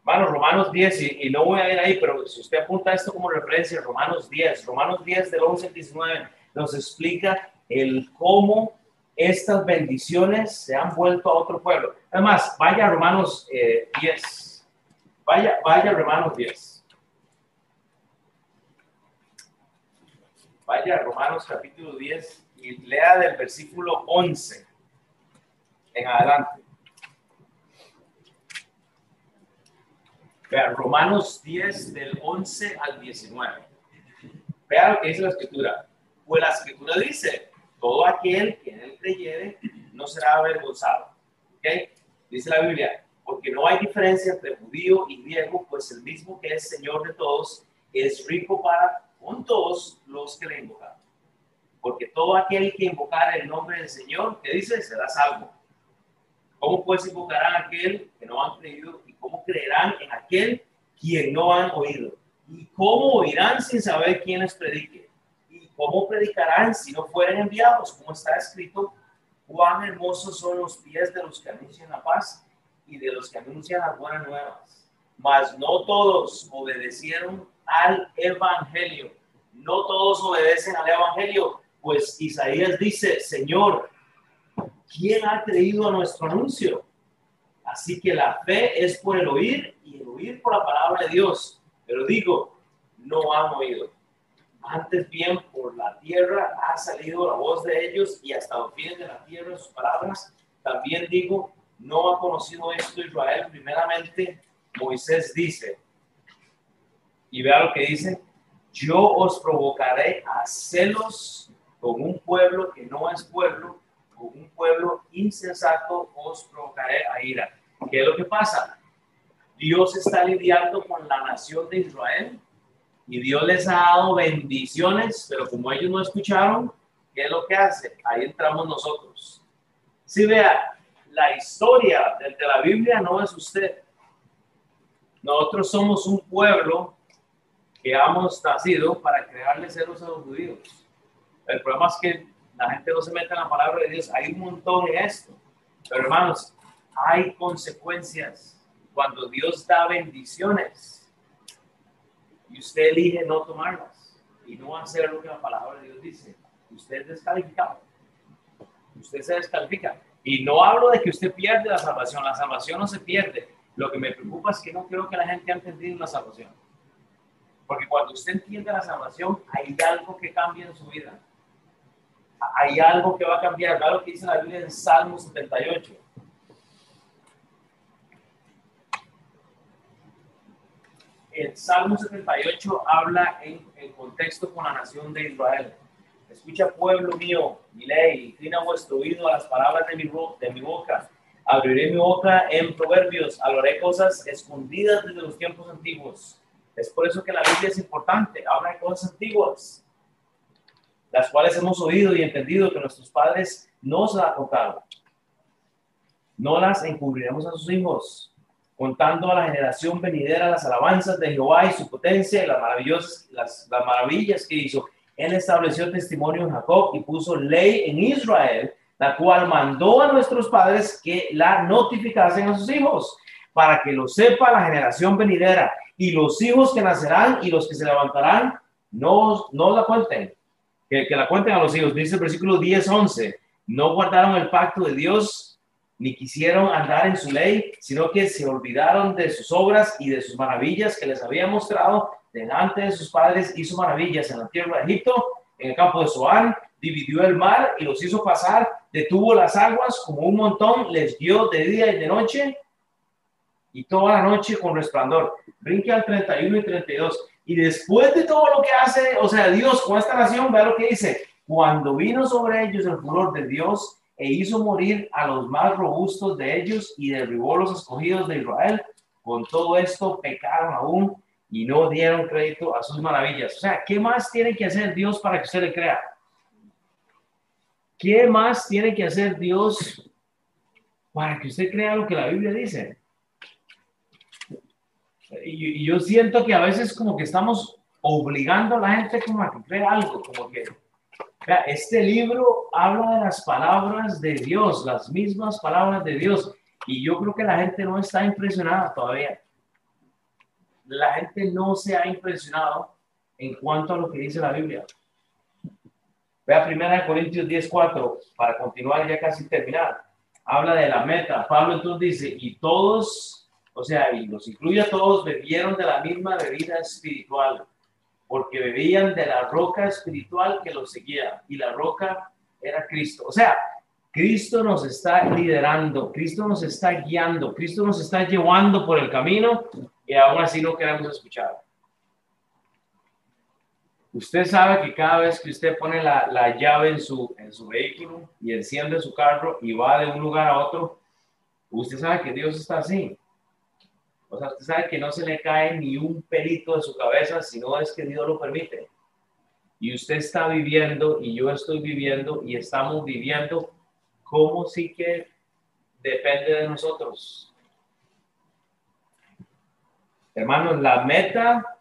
Hermanos, Romanos 10, y, no voy a ir ahí, pero si usted apunta esto como referencia, Romanos 10, Romanos 10 del 11 al 19, nos explica el cómo estas bendiciones se han vuelto a otro pueblo. Además, vaya a Romanos 10. Eh, vaya, vaya a Romanos 10. Vaya a Romanos capítulo 10 y lea del versículo 11 en adelante. Vea, Romanos 10 del 11 al 19. Vea lo que dice la escritura. Pues la escritura dice, todo aquel que en él creyere no será avergonzado. ¿Ok? Dice la Biblia, porque no hay diferencia entre judío y griego, pues el mismo que es Señor de todos es rico para con todos los que le invocan. Porque todo aquel que invocar el nombre del Señor, que dice, será salvo. ¿Cómo pues invocarán a aquel que no han creído y cómo creerán en aquel quien no han oído? ¿Y cómo oirán sin saber quién les predique? ¿Y cómo predicarán si no fueren enviados? Como está escrito, cuán hermosos son los pies de los que anuncian la paz y de los que anuncian las buenas nuevas. Mas no todos obedecieron al evangelio. No todos obedecen al evangelio, pues Isaías dice, Señor, ¿quién ha creído a nuestro anuncio? Así que la fe es por el oír y el oír por la palabra de Dios. Pero digo, no han oído. Antes bien, por la tierra ha salido la voz de ellos y hasta los fines de la tierra sus palabras. También digo, no ha conocido esto Israel. Primeramente, Moisés dice, y vea lo que dice, yo os provocaré a celos con un pueblo que no es pueblo con un pueblo insensato os provocaré a ira. ¿Qué es lo que pasa? Dios está lidiando con la nación de Israel y Dios les ha dado bendiciones, pero como ellos no escucharon, ¿qué es lo que hace? Ahí entramos nosotros. Si vea, la historia de la Biblia no es usted. Nosotros somos un pueblo que hemos nacido para crearle celos a los judíos. El problema es que la gente no se mete en la palabra de Dios. Hay un montón de esto. Pero hermanos, hay consecuencias cuando Dios da bendiciones y usted elige no tomarlas y no hacer lo que la palabra de Dios dice. Usted es descalificado. Usted se descalifica. Y no hablo de que usted pierde la salvación. La salvación no se pierde. Lo que me preocupa es que no creo que la gente haya entendido la salvación. Porque cuando usted entiende la salvación, hay algo que cambia en su vida hay algo que va a cambiar. Claro que dice la Biblia en Salmo 78. El Salmo 78 habla en, el contexto con la nación de Israel. Escucha, pueblo mío, mi ley, inclina vuestro oído a las palabras de mi, de mi boca. Abriré mi boca en proverbios, hablaré cosas escondidas desde los tiempos antiguos. Es por eso que la Biblia es importante, habla de cosas antiguas las cuales hemos oído y entendido que nuestros padres nos la contaron. No las encubriremos a sus hijos, contando a la generación venidera las alabanzas de Jehová y su potencia y las maravillosas, las, las maravillas que hizo. Él estableció testimonio en Jacob y puso ley en Israel, la cual mandó a nuestros padres que la notificasen a sus hijos, para que lo sepa la generación venidera y los hijos que nacerán y los que se levantarán, no, no la cuenten que, la cuenten a los hijos. Dice el versículo 10, 11, no guardaron el pacto de Dios, ni quisieron andar en su ley, sino que se olvidaron de sus obras y de sus maravillas que les había mostrado delante de sus padres, hizo maravillas en la tierra de Egipto, en el campo de Zoán, dividió el mar y los hizo pasar, detuvo las aguas como un montón, les dio de día y de noche, y toda la noche con resplandor. Brinque al 31 y 32. Y después de todo lo que hace, o sea, Dios con esta nación, vea lo que dice, cuando vino sobre ellos el furor de Dios e hizo morir a los más robustos de ellos y derribó los escogidos de Israel, con todo esto pecaron aún y no dieron crédito a sus maravillas. O sea, ¿qué más tiene que hacer Dios para que usted le crea? ¿Qué más tiene que hacer Dios para que usted crea lo que la Biblia dice? Y, yo siento que a veces como que estamos obligando a la gente como a que algo, como que, este libro habla de las palabras de Dios, las mismas palabras de Dios, y yo creo que la gente no está impresionada todavía. la gente no se ha impresionado en cuanto a lo que dice la Biblia. Vea 1 Corintios 10:4 para continuar ya casi terminar. Habla de la meta. Pablo entonces dice, y todos, o sea, y los incluye a todos, bebieron de la misma bebida espiritual, porque bebían de la roca espiritual que los seguía, y la roca era Cristo. O sea, Cristo nos está liderando, Cristo nos está guiando, Cristo nos está llevando por el camino y aún así no queremos escuchar. Usted sabe que cada vez que usted pone la, la, llave en su, en su vehículo y enciende su carro y va de un lugar a otro, usted sabe que Dios está así. O sea, usted sabe que no se le cae ni un pelito de su cabeza, sino es que Dios lo permite. Y usted está viviendo y yo estoy viviendo y estamos viviendo como sí que depende de nosotros. Hermanos, la meta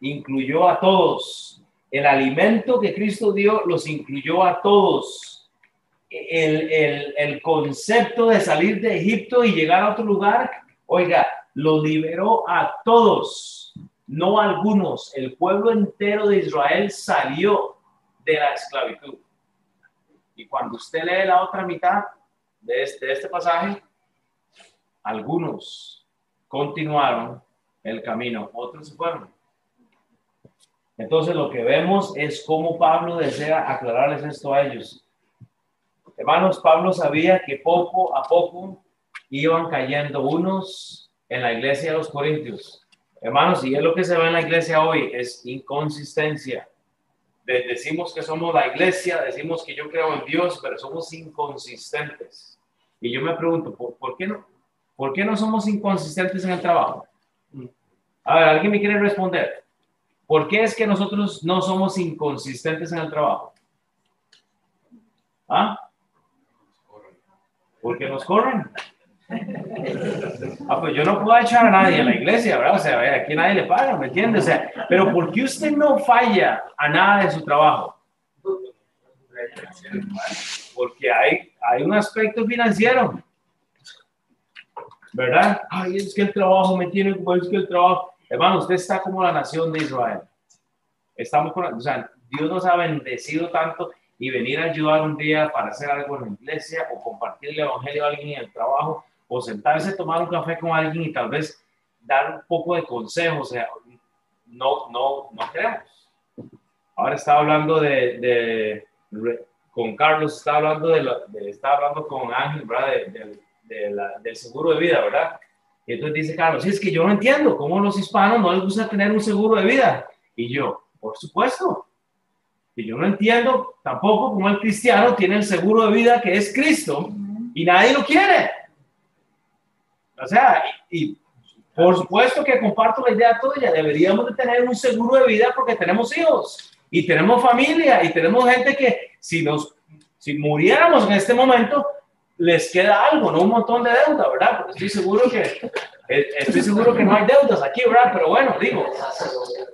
incluyó a todos el alimento que Cristo dio los incluyó a todos. El, el, el, concepto de salir de Egipto y llegar a otro lugar, oiga, lo liberó a todos, no a algunos. El pueblo entero de Israel salió de la esclavitud. Y cuando usted lee la otra mitad de este, de este pasaje, algunos continuaron el camino, otros se fueron. Entonces lo que vemos es cómo Pablo desea aclararles esto a ellos. Hermanos, Pablo sabía que poco a poco iban cayendo unos en la iglesia de los Corintios. Hermanos, y es lo que se ve en la iglesia hoy, es inconsistencia. decimos que somos la iglesia, decimos que yo creo en Dios, pero somos inconsistentes. Y yo me pregunto, ¿por, qué no? ¿Por qué no somos inconsistentes en el trabajo? A ver, ¿alguien me quiere responder? ¿Por qué es que nosotros no somos inconsistentes en el trabajo? ¿Ah? Porque nos corren. Ah, pues yo no puedo echar a nadie en la iglesia, ¿verdad? O sea, aquí nadie le paga, ¿me entiende? O sea, pero ¿por qué usted no falla a nada de su trabajo? Porque hay, hay un aspecto financiero, ¿verdad? Ay, es que el trabajo me tiene, es que el trabajo, Hermano, usted está como la nación de Israel. Estamos con, o sea, Dios nos ha bendecido tanto y venir a ayudar un día para hacer algo en la iglesia o compartir el evangelio a alguien en el trabajo o sentarse tomar un café con alguien y tal vez dar un poco de consejo. O sea, no, no, no creamos. Ahora estaba hablando de, de, con Carlos, estaba hablando de, de estaba hablando con Ángel, ¿verdad? De, la, del seguro de vida, ¿verdad? Y entonces dice Carlos, es que yo no entiendo cómo los hispanos no les gusta tener un seguro de vida. Y yo, por supuesto. Y yo no entiendo tampoco cómo el cristiano tiene el seguro de vida que es Cristo y nadie lo quiere. O sea, y, por supuesto que comparto la idea tuya, deberíamos de tener un seguro de vida porque tenemos hijos y tenemos familia y tenemos gente que si nos si muriéramos en este momento, les queda algo, no un montón de deuda, ¿verdad? Porque estoy seguro que, eh, estoy seguro que no hay deudas aquí, ¿verdad? Pero bueno, digo.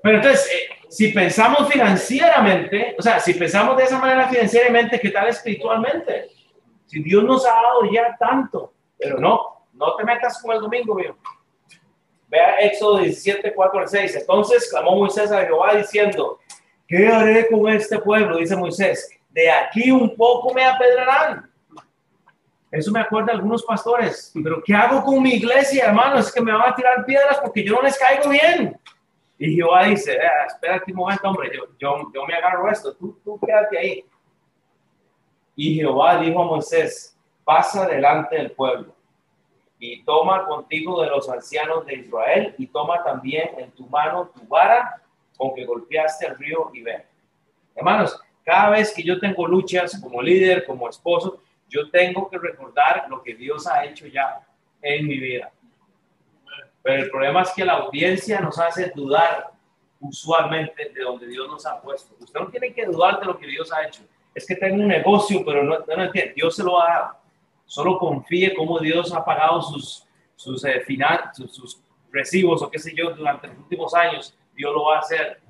Pero entonces, eh, si pensamos financieramente, o sea, si pensamos de esa manera financieramente, ¿qué tal espiritualmente? Si Dios nos ha dado ya tanto, pero no, no te metas con el domingo, mío. Vea Éxodo 17, 4 al 6. Entonces clamó Moisés a Jehová diciendo, ¿qué haré con este pueblo? Dice Moisés, de aquí un poco me apedrarán eso me acuerda a algunos pastores. Pero ¿qué hago con mi iglesia, hermano? Es que me van a tirar piedras porque yo no les caigo bien. Y Jehová dice, eh, espérate un momento, hombre, yo, yo, yo me agarro esto, tú, tú quédate ahí. Y Jehová dijo a Moisés, pasa delante del pueblo y toma contigo de los ancianos de Israel y toma también en tu mano tu vara con que golpeaste el río y ve. Hermanos, cada vez que yo tengo luchas como líder, como esposo, yo tengo que recordar lo que Dios ha hecho ya en mi vida. Pero el problema es que la audiencia nos hace dudar usualmente de donde Dios nos ha puesto. Usted no tiene que dudar de lo que Dios ha hecho. Es que tengo un negocio, pero no, no entiende. Dios se lo ha dado. Solo confíe cómo Dios ha pagado sus, eh, sus, sus recibos o qué sé yo durante los últimos años. Dios lo va a hacer.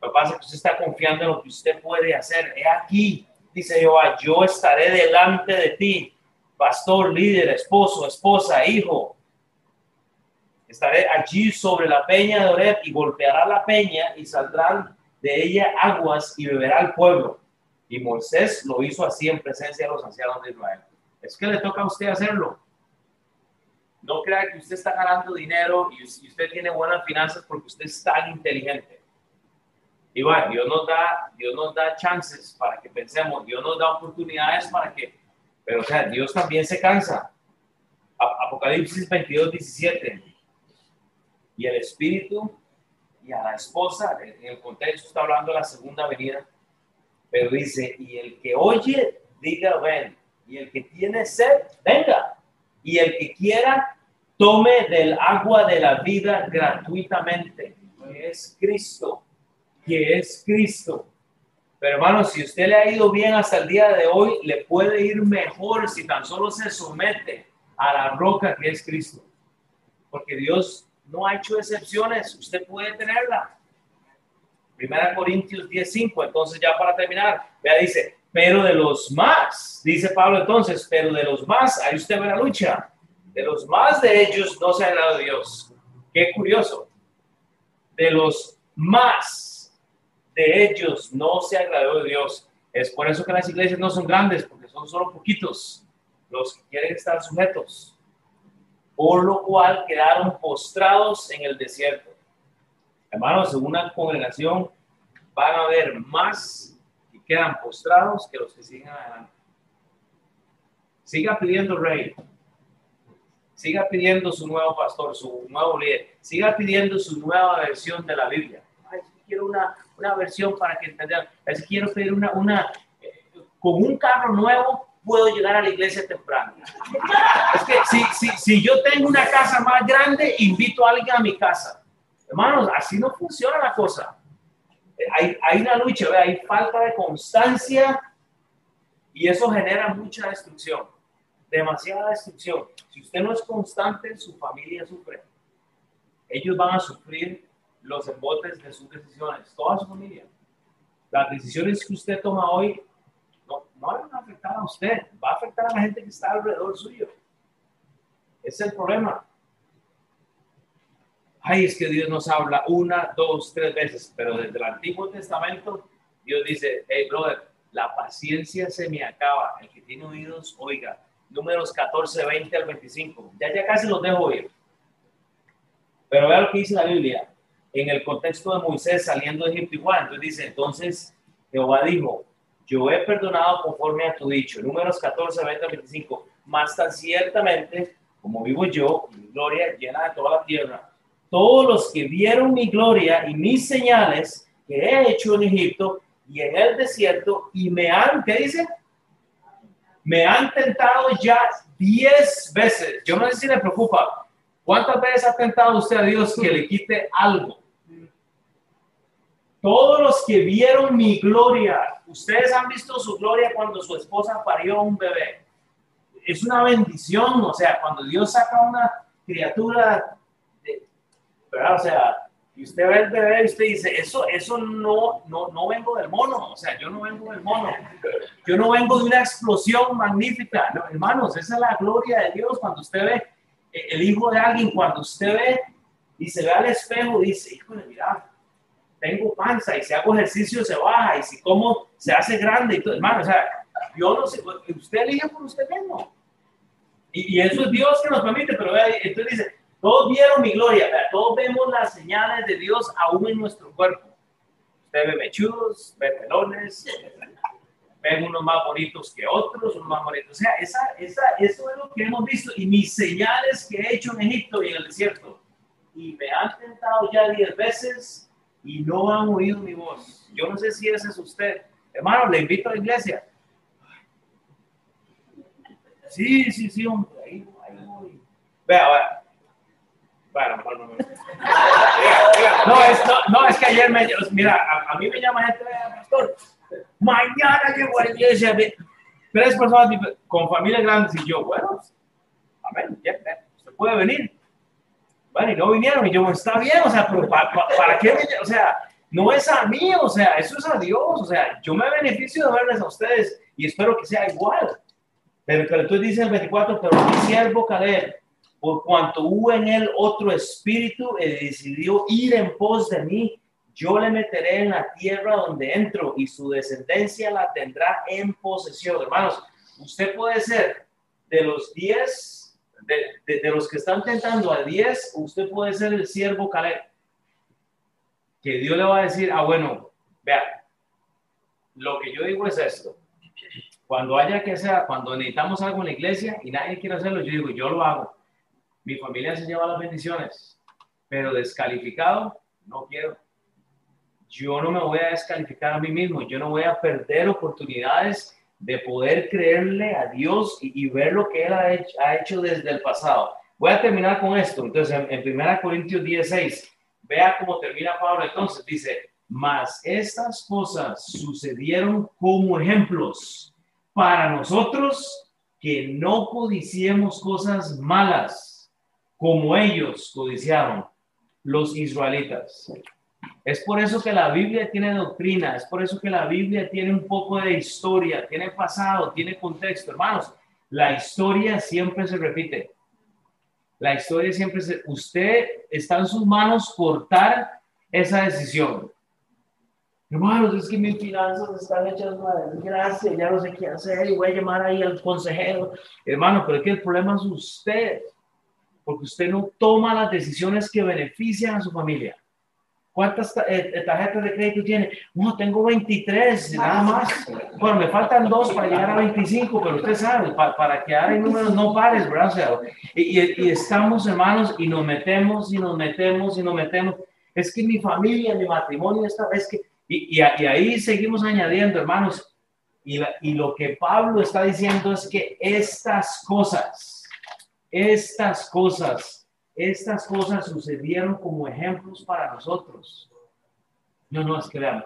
Lo que pasa es que usted está confiando en lo que usted puede hacer. He aquí, dice Jehová, yo estaré delante de ti, pastor, líder, esposo, esposa, hijo. Estaré allí sobre la peña de Oreb y golpeará la peña y saldrán de ella aguas y beberá el pueblo. Y Moisés lo hizo así en presencia de los ancianos de Israel. Es que le toca a usted hacerlo. No crea que usted está ganando dinero y usted tiene buenas finanzas porque usted es tan inteligente. Y bueno, Dios nos da, Dios nos da chances para que pensemos, Dios nos da oportunidades para que, pero o sea, Dios también se cansa. Apocalipsis 22, 17. Y el Espíritu y a la esposa, en el contexto está hablando de la segunda venida, pero dice, y el que oye, diga ven, y el que tiene sed, venga, y el que quiera, tome del agua de la vida gratuitamente, que es Cristo, que es Cristo. Pero hermano, si usted le ha ido bien hasta el día de hoy, le puede ir mejor si tan solo se somete a la roca que es Cristo. Porque Dios no ha hecho excepciones, usted puede tenerla. Primera Corintios 10:5, entonces ya para terminar, vea, dice, pero de los más, dice Pablo entonces, pero de los más, ahí usted ve la lucha, de los más de ellos no se ha dado Dios. Qué curioso. De los más de ellos no se agradó Dios. Es por eso que las iglesias no son grandes, porque son solo poquitos los que quieren estar sujetos por lo cual quedaron postrados en el desierto. Hermanos, en una congregación van a haber más quedan postrados que los que siguen adelante. Siga pidiendo rey. Siga pidiendo su nuevo pastor, su nuevo líder. Siga pidiendo su nueva versión de la Biblia. Ay, quiero una, una versión para que entendan. quiero pedir una, una eh, con un carro nuevo puedo llegar a la iglesia temprano. Es que si, si, si yo tengo una casa más grande, invito a alguien a mi casa. Hermanos, así no funciona la cosa. Hay, hay una lucha, hay falta de constancia y eso genera mucha destrucción, demasiada destrucción. Si usted no es constante, su familia sufre. Ellos van a sufrir los embotes de sus decisiones, toda su familia. Las decisiones que usted toma hoy no va a afectar a usted, va a afectar a la gente que está alrededor suyo. Ese es el problema. Ay, es que Dios nos habla una, dos, tres veces, pero desde el Antiguo Testamento, Dios dice, hey, brother, la paciencia se me acaba. El que tiene oídos, oiga. Números 14, 20 al 25. Ya, ya casi los dejo oír. Pero vea lo que dice la Biblia. En el contexto de Moisés saliendo de Egipto igual. Entonces dice, entonces Jehová dijo, yo he perdonado conforme a tu dicho. Números 14, 20, 25. Más tan ciertamente como vivo yo, mi gloria llena de toda la tierra. Todos los que vieron mi gloria y mis señales que he hecho en Egipto y en el desierto y me han, ¿qué dice? Me han tentado ya diez veces. Yo no sé si le preocupa. ¿Cuántas veces ha tentado usted a Dios que le quite algo? Todos los que vieron mi gloria, ustedes han visto su gloria cuando su esposa parió un bebé. Es una bendición, o sea, cuando Dios saca una criatura, ¿verdad? O sea, y usted ve el bebé y usted dice, eso, eso no, no, no vengo del mono, o sea, yo no vengo del mono, yo no vengo de una explosión magnífica, hermanos, esa es la gloria de Dios cuando usted ve el hijo de alguien, cuando usted ve y se ve al espejo, dice, hijo de mira, tengo panza y si hago ejercicio se baja y si como se hace grande y todo, hermano, o sea, yo no sé, usted elige por usted mismo. Y, y eso es Dios que nos permite, pero vea, entonces dice, todos vieron mi gloria, todos vemos las señales de Dios aún en nuestro cuerpo. Usted ve mechudos, ve pelones, ven unos más bonitos que otros, unos más bonitos. O sea, esa, esa, eso es lo que hemos visto. Y mis señales que he hecho en Egipto y en el desierto. Y me han tentado ya diez veces y no han oído mi voz. Yo no sé si ese es usted. Hermano, le invito a la iglesia. Sí, sí, sí, hombre. Ahí, voy. Vea, vea. Mejor no, no, es, no, es que ayer me. Mira, a, mí me llama gente, pastor. Mañana llego a la iglesia. Tres personas con familias grandes y yo, bueno, amén, ya, usted puede venir. Bueno, y no vinieron. Y yo, está bien, o sea, pero ¿para, qué? o sea, no es a mí, o sea, eso es a Dios. O sea, yo me beneficio de verles a ustedes y espero que sea igual. Pero, pero tú dices el 24, pero mi siervo Caleb por cuanto hubo en él otro espíritu y decidió ir en pos de mí, yo le meteré en la tierra donde entro y su descendencia la tendrá en posesión. Hermanos, usted puede ser de los diez, de, los que están tentando a diez, usted puede ser el siervo Caleb. Que Dios le va a decir, ah, bueno, vea, lo que yo digo es esto. Cuando haya que sea, cuando necesitamos algo en la iglesia y nadie quiere hacerlo, yo digo, yo lo hago. Mi familia se lleva las bendiciones, pero descalificado, no quiero. Yo no me voy a descalificar a mí mismo, yo no voy a perder oportunidades de poder creerle a Dios y, ver lo que Él ha hecho, desde el pasado. Voy a terminar con esto. Entonces, en, en 1 Corintios 16, vea cómo termina Pablo. Entonces, dice, mas estas cosas sucedieron como ejemplos para nosotros que no codiciemos cosas malas como ellos codiciaron los israelitas. Es por eso que la Biblia tiene doctrina, es por eso que la Biblia tiene un poco de historia, tiene pasado, tiene contexto. Hermanos, la historia siempre se repite. La historia siempre se... Usted está en sus manos cortar esa decisión. Hermanos, es que mis finanzas están hechas una desgracia, ya no sé qué hacer y voy a llamar ahí al consejero. Hermano, pero es que el problema es usted, porque usted no toma las decisiones que benefician a su familia. ¿Cuántas eh, eh, tarjetas de crédito tiene? No, tengo 23, nada más. Bueno, me faltan dos para llegar a 25, pero usted sabe, para que hay números no pares, ¿verdad? y, y, estamos, hermanos, y nos metemos, y nos metemos, y nos metemos. Es que mi familia, mi matrimonio, esta, es que y, ahí seguimos añadiendo, hermanos, y, y lo que Pablo está diciendo es que estas cosas, estas cosas, estas cosas sucedieron como ejemplos para nosotros. No, no, es que vean,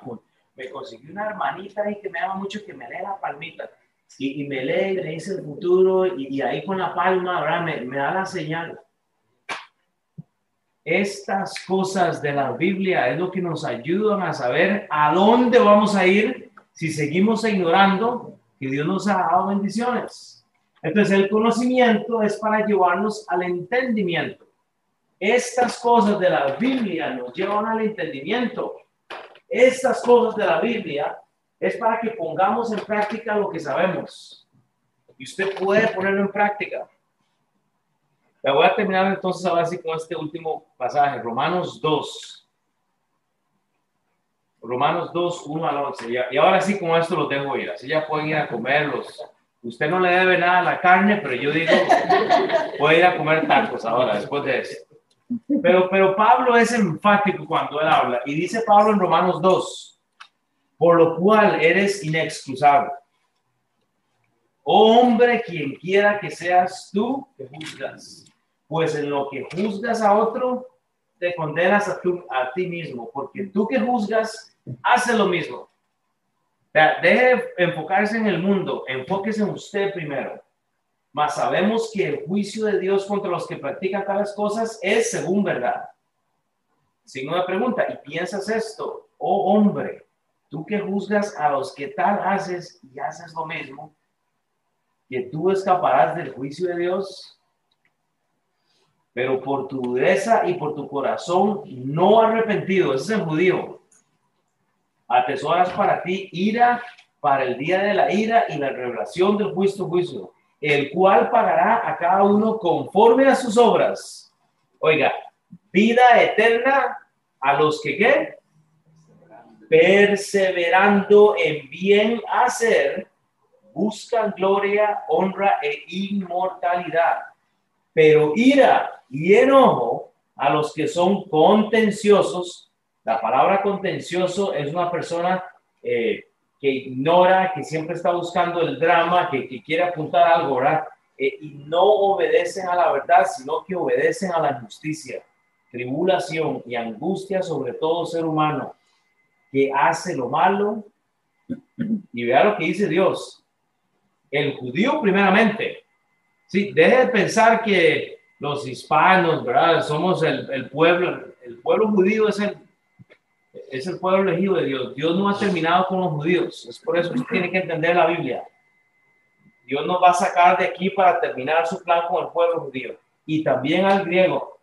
me conseguí una hermanita ahí que me ama mucho, que me lee la palmita. Y, me lee, me dice el futuro, y, ahí con la palma, ahora me, me da la señal. Estas cosas de la Biblia es lo que nos ayudan a saber a dónde vamos a ir si seguimos ignorando que Dios nos ha dado bendiciones. Entonces el conocimiento es para llevarnos al entendimiento. Estas cosas de la Biblia nos llevan al entendimiento. Estas cosas de la Biblia es para que pongamos en práctica lo que sabemos. Y usted puede ponerlo en práctica. La voy a terminar entonces ahora sí con este último pasaje, Romanos 2. Romanos 2, 1 al 11. Y ahora sí con esto lo dejo ir. Así ya pueden ir a comerlos. Usted no le debe nada a la carne, pero yo digo, puede ir a comer tacos ahora, después de eso. Pero, pero Pablo es enfático cuando él habla. Y dice Pablo en Romanos 2, por lo cual eres inexcusable. Hombre, quien quiera que seas tú, que juzgas pues en lo que juzgas a otro, te condenas a, a ti mismo, porque tú que juzgas, hace lo mismo. Deje enfocarse en el mundo, enfóquese en usted primero. Mas sabemos que el juicio de Dios contra los que practican tales cosas es según verdad. Sin una pregunta, ¿y piensas esto? Oh hombre, tú que juzgas a los que tal haces y haces lo mismo, que tú escaparás del juicio de Dios pero por tu dureza y por tu corazón no arrepentido, ese es el judío, atesoras para ti ira para el día de la ira y la revelación del juicio, juicio, el cual pagará a cada uno conforme a sus obras. Oiga, vida eterna a los que qué? Perseverando en bien hacer, buscan gloria, honra e inmortalidad. Pero ira y enojo a los que son contenciosos. La palabra contencioso es una persona eh, que ignora, que siempre está buscando el drama, que, quiere apuntar algo. Eh, y no obedecen a la verdad, sino que obedecen a la justicia. Tribulación y angustia sobre todo ser humano que hace lo malo. Y vea lo que dice Dios. El judío primeramente. Sí, deje de pensar que los hispanos, ¿verdad? Somos el, pueblo, el pueblo judío es el, es el pueblo elegido de Dios. Dios no ha terminado con los judíos. Es por eso que tiene que entender la Biblia. Dios nos va a sacar de aquí para terminar su plan con el pueblo judío. y también al griego,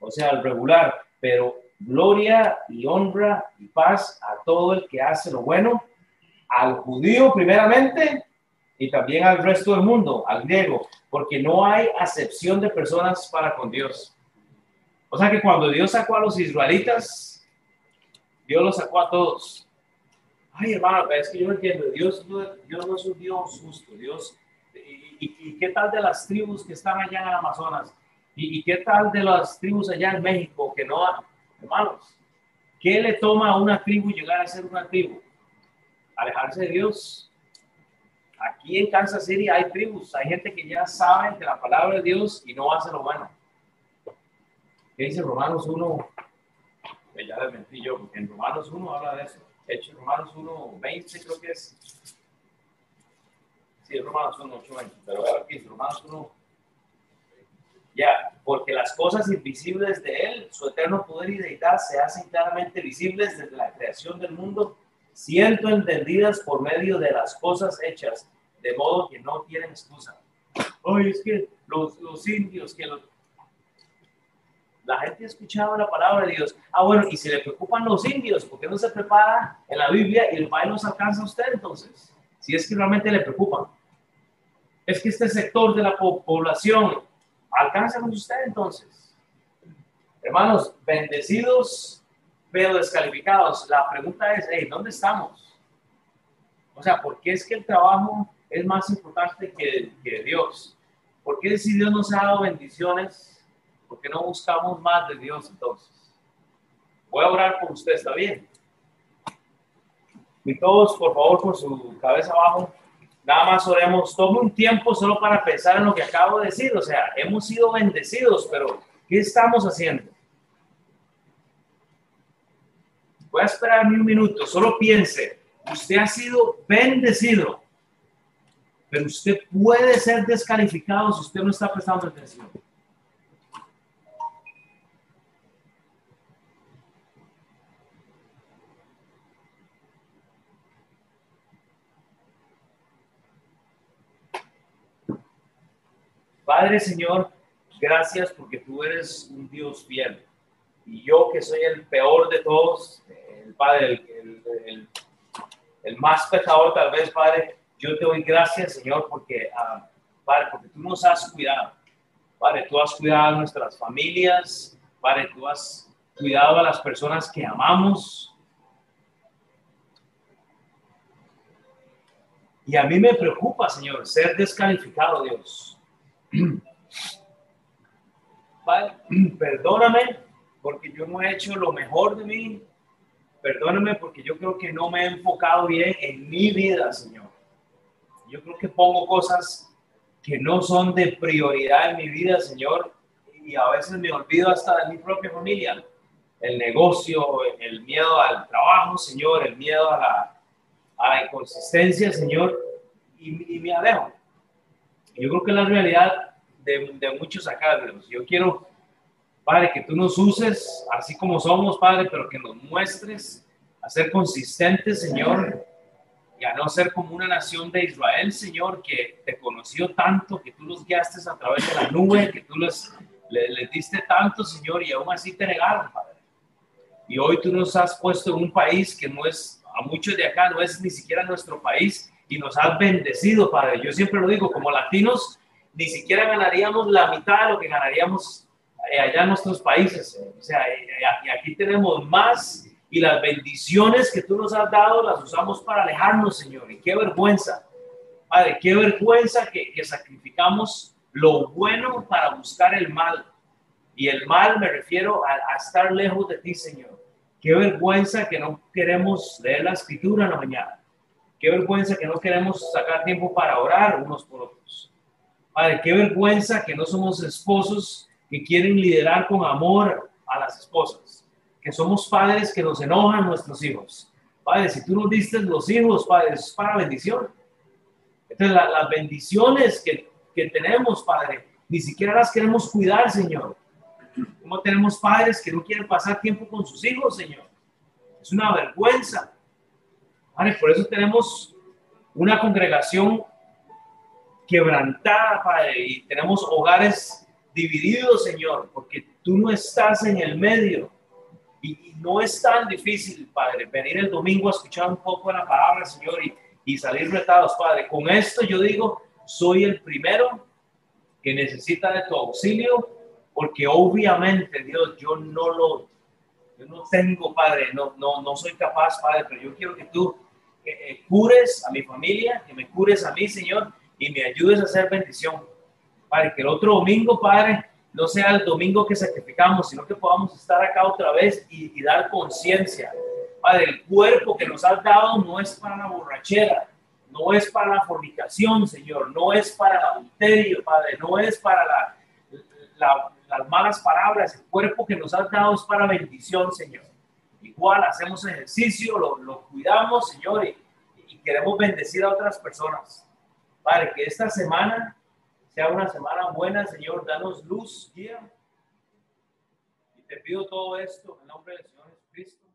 o sea, al regular, pero gloria y honra y paz a todo el que hace lo bueno, al judío primeramente y también al resto del mundo, al griego, porque no hay acepción de personas para con Dios. O sea que cuando Dios sacó a los israelitas, Dios los sacó a todos. Ay, hermano, es que yo no entiendo. Dios, Dios no es un Dios justo. Dios, y, qué tal de las tribus que están allá en Amazonas? ¿Y, qué tal de las tribus allá en México que no, hermanos? ¿Qué le toma a una tribu llegar a ser una tribu? Alejarse de Dios. Aquí en Kansas City hay tribus, hay gente que ya sabe de la palabra de Dios y no hace lo bueno. ¿Qué dice Romanos 1? Ya les mentí yo, porque en Romanos 1 habla de eso. Hecho, Romanos 1, 20 creo que es. Sí, Romanos 1, 8, 20. Pero aquí Romanos 1. Ya, porque las cosas invisibles de Él, su eterno poder y deidad, se hacen claramente visibles desde la creación del mundo, siendo entendidas por medio de las cosas hechas, de modo que no tienen excusa. Ay, es que los, los indios, que los, la gente ha escuchado la palabra de Dios. Ah, bueno, y si le preocupan los indios, ¿por qué no se prepara en la Biblia y el país nos alcanza a usted entonces? Si es que realmente le preocupan. Es que este sector de la población alcanza con usted entonces. Hermanos, bendecidos pero descalificados. La pregunta es, ¿dónde estamos? O sea, ¿por qué es que el trabajo es más importante que, que Dios? ¿Por qué si Dios nos ha dado bendiciones? ¿Por no buscamos más de Dios entonces? Voy a orar por usted, ¿está bien? Y todos, por favor, con su cabeza abajo, nada más oremos. Tome un tiempo solo para pensar en lo que acabo de decir. O sea, hemos sido bendecidos, pero ¿qué estamos haciendo? Voy a esperar un minuto, solo piense. Usted ha sido bendecido, pero usted puede ser descalificado si usted no está prestando atención. Padre Señor, gracias porque tú eres un Dios fiel. Y yo que soy el peor de todos, el Padre, el, el, más pecador tal vez, Padre, yo te doy gracias, Señor, porque, ah, Padre, porque tú nos has cuidado. Padre, tú has cuidado a nuestras familias. Padre, tú has cuidado a las personas que amamos. Y a mí me preocupa, Señor, ser descalificado, Dios. Perdóname porque yo no he hecho lo mejor de mí. Perdóname porque yo creo que no me he enfocado bien en mi vida, Señor. Yo creo que pongo cosas que no son de prioridad en mi vida, Señor, y a veces me olvido hasta de mi propia familia. El negocio, el miedo al trabajo, Señor, el miedo a la, a la inconsistencia, Señor, y, y me alejo. Yo creo que la realidad de, de muchos acá, Dios. Yo quiero, Padre, que tú nos uses así como somos, Padre, pero que nos muestres a ser consistentes, Señor, y a no ser como una nación de Israel, Señor, que te conoció tanto, que tú los guiaste a través de la nube, que tú les, les, diste tanto, Señor, y aún así te negaron, Padre. Y hoy tú nos has puesto en un país que no es, a muchos de acá, no es ni siquiera nuestro país, y nos has bendecido, Padre. Yo siempre lo digo, como latinos, ni siquiera ganaríamos la mitad de lo que ganaríamos eh, allá en nuestros países. O sea, eh, eh, aquí tenemos más y las bendiciones que tú nos has dado las usamos para alejarnos, Señor. Y qué vergüenza, Padre, qué vergüenza que, que sacrificamos lo bueno para buscar el mal. Y el mal me refiero a, a estar lejos de ti, Señor. Qué vergüenza que no queremos leer la escritura en la mañana Qué vergüenza que no queremos sacar tiempo para orar unos por otros. Padre, qué vergüenza que no somos esposos que quieren liderar con amor a las esposas. Que somos padres que nos enojan nuestros hijos. Padre, si tú nos diste los hijos, Padre, es para bendición. Entonces, las bendiciones que, que tenemos, Padre, ni siquiera las queremos cuidar, Señor. Como tenemos padres que no quieren pasar tiempo con sus hijos, Señor. Es una vergüenza por eso tenemos una congregación quebrantada, Padre, y tenemos hogares divididos, Señor, porque tú no estás en el medio. Y, no es tan difícil, Padre, venir el domingo a escuchar un poco la palabra, Señor, y, y salir retados, Padre. Con esto yo digo, soy el primero que necesita de tu auxilio, porque obviamente, Dios, yo no lo, yo no tengo, Padre, no, no, no soy capaz, Padre, pero yo quiero que tú eh, cures a mi familia, que me cures a mí, Señor, y me ayudes a hacer bendición. Padre, que el otro domingo, Padre, no sea el domingo que sacrificamos, sino que podamos estar acá otra vez y, dar conciencia. Padre, el cuerpo que nos has dado no es para la borrachera, no es para la fornicación, Señor, no es para el adulterio, Padre, no es para las malas palabras. El cuerpo que nos has dado es para bendición, Señor. Igual hacemos ejercicio, lo, cuidamos, Señor, y, y queremos bendecir a otras personas. Padre, que esta semana sea una semana buena, Señor. Danos luz, guía. Y te pido todo esto en nombre del Señor Jesucristo.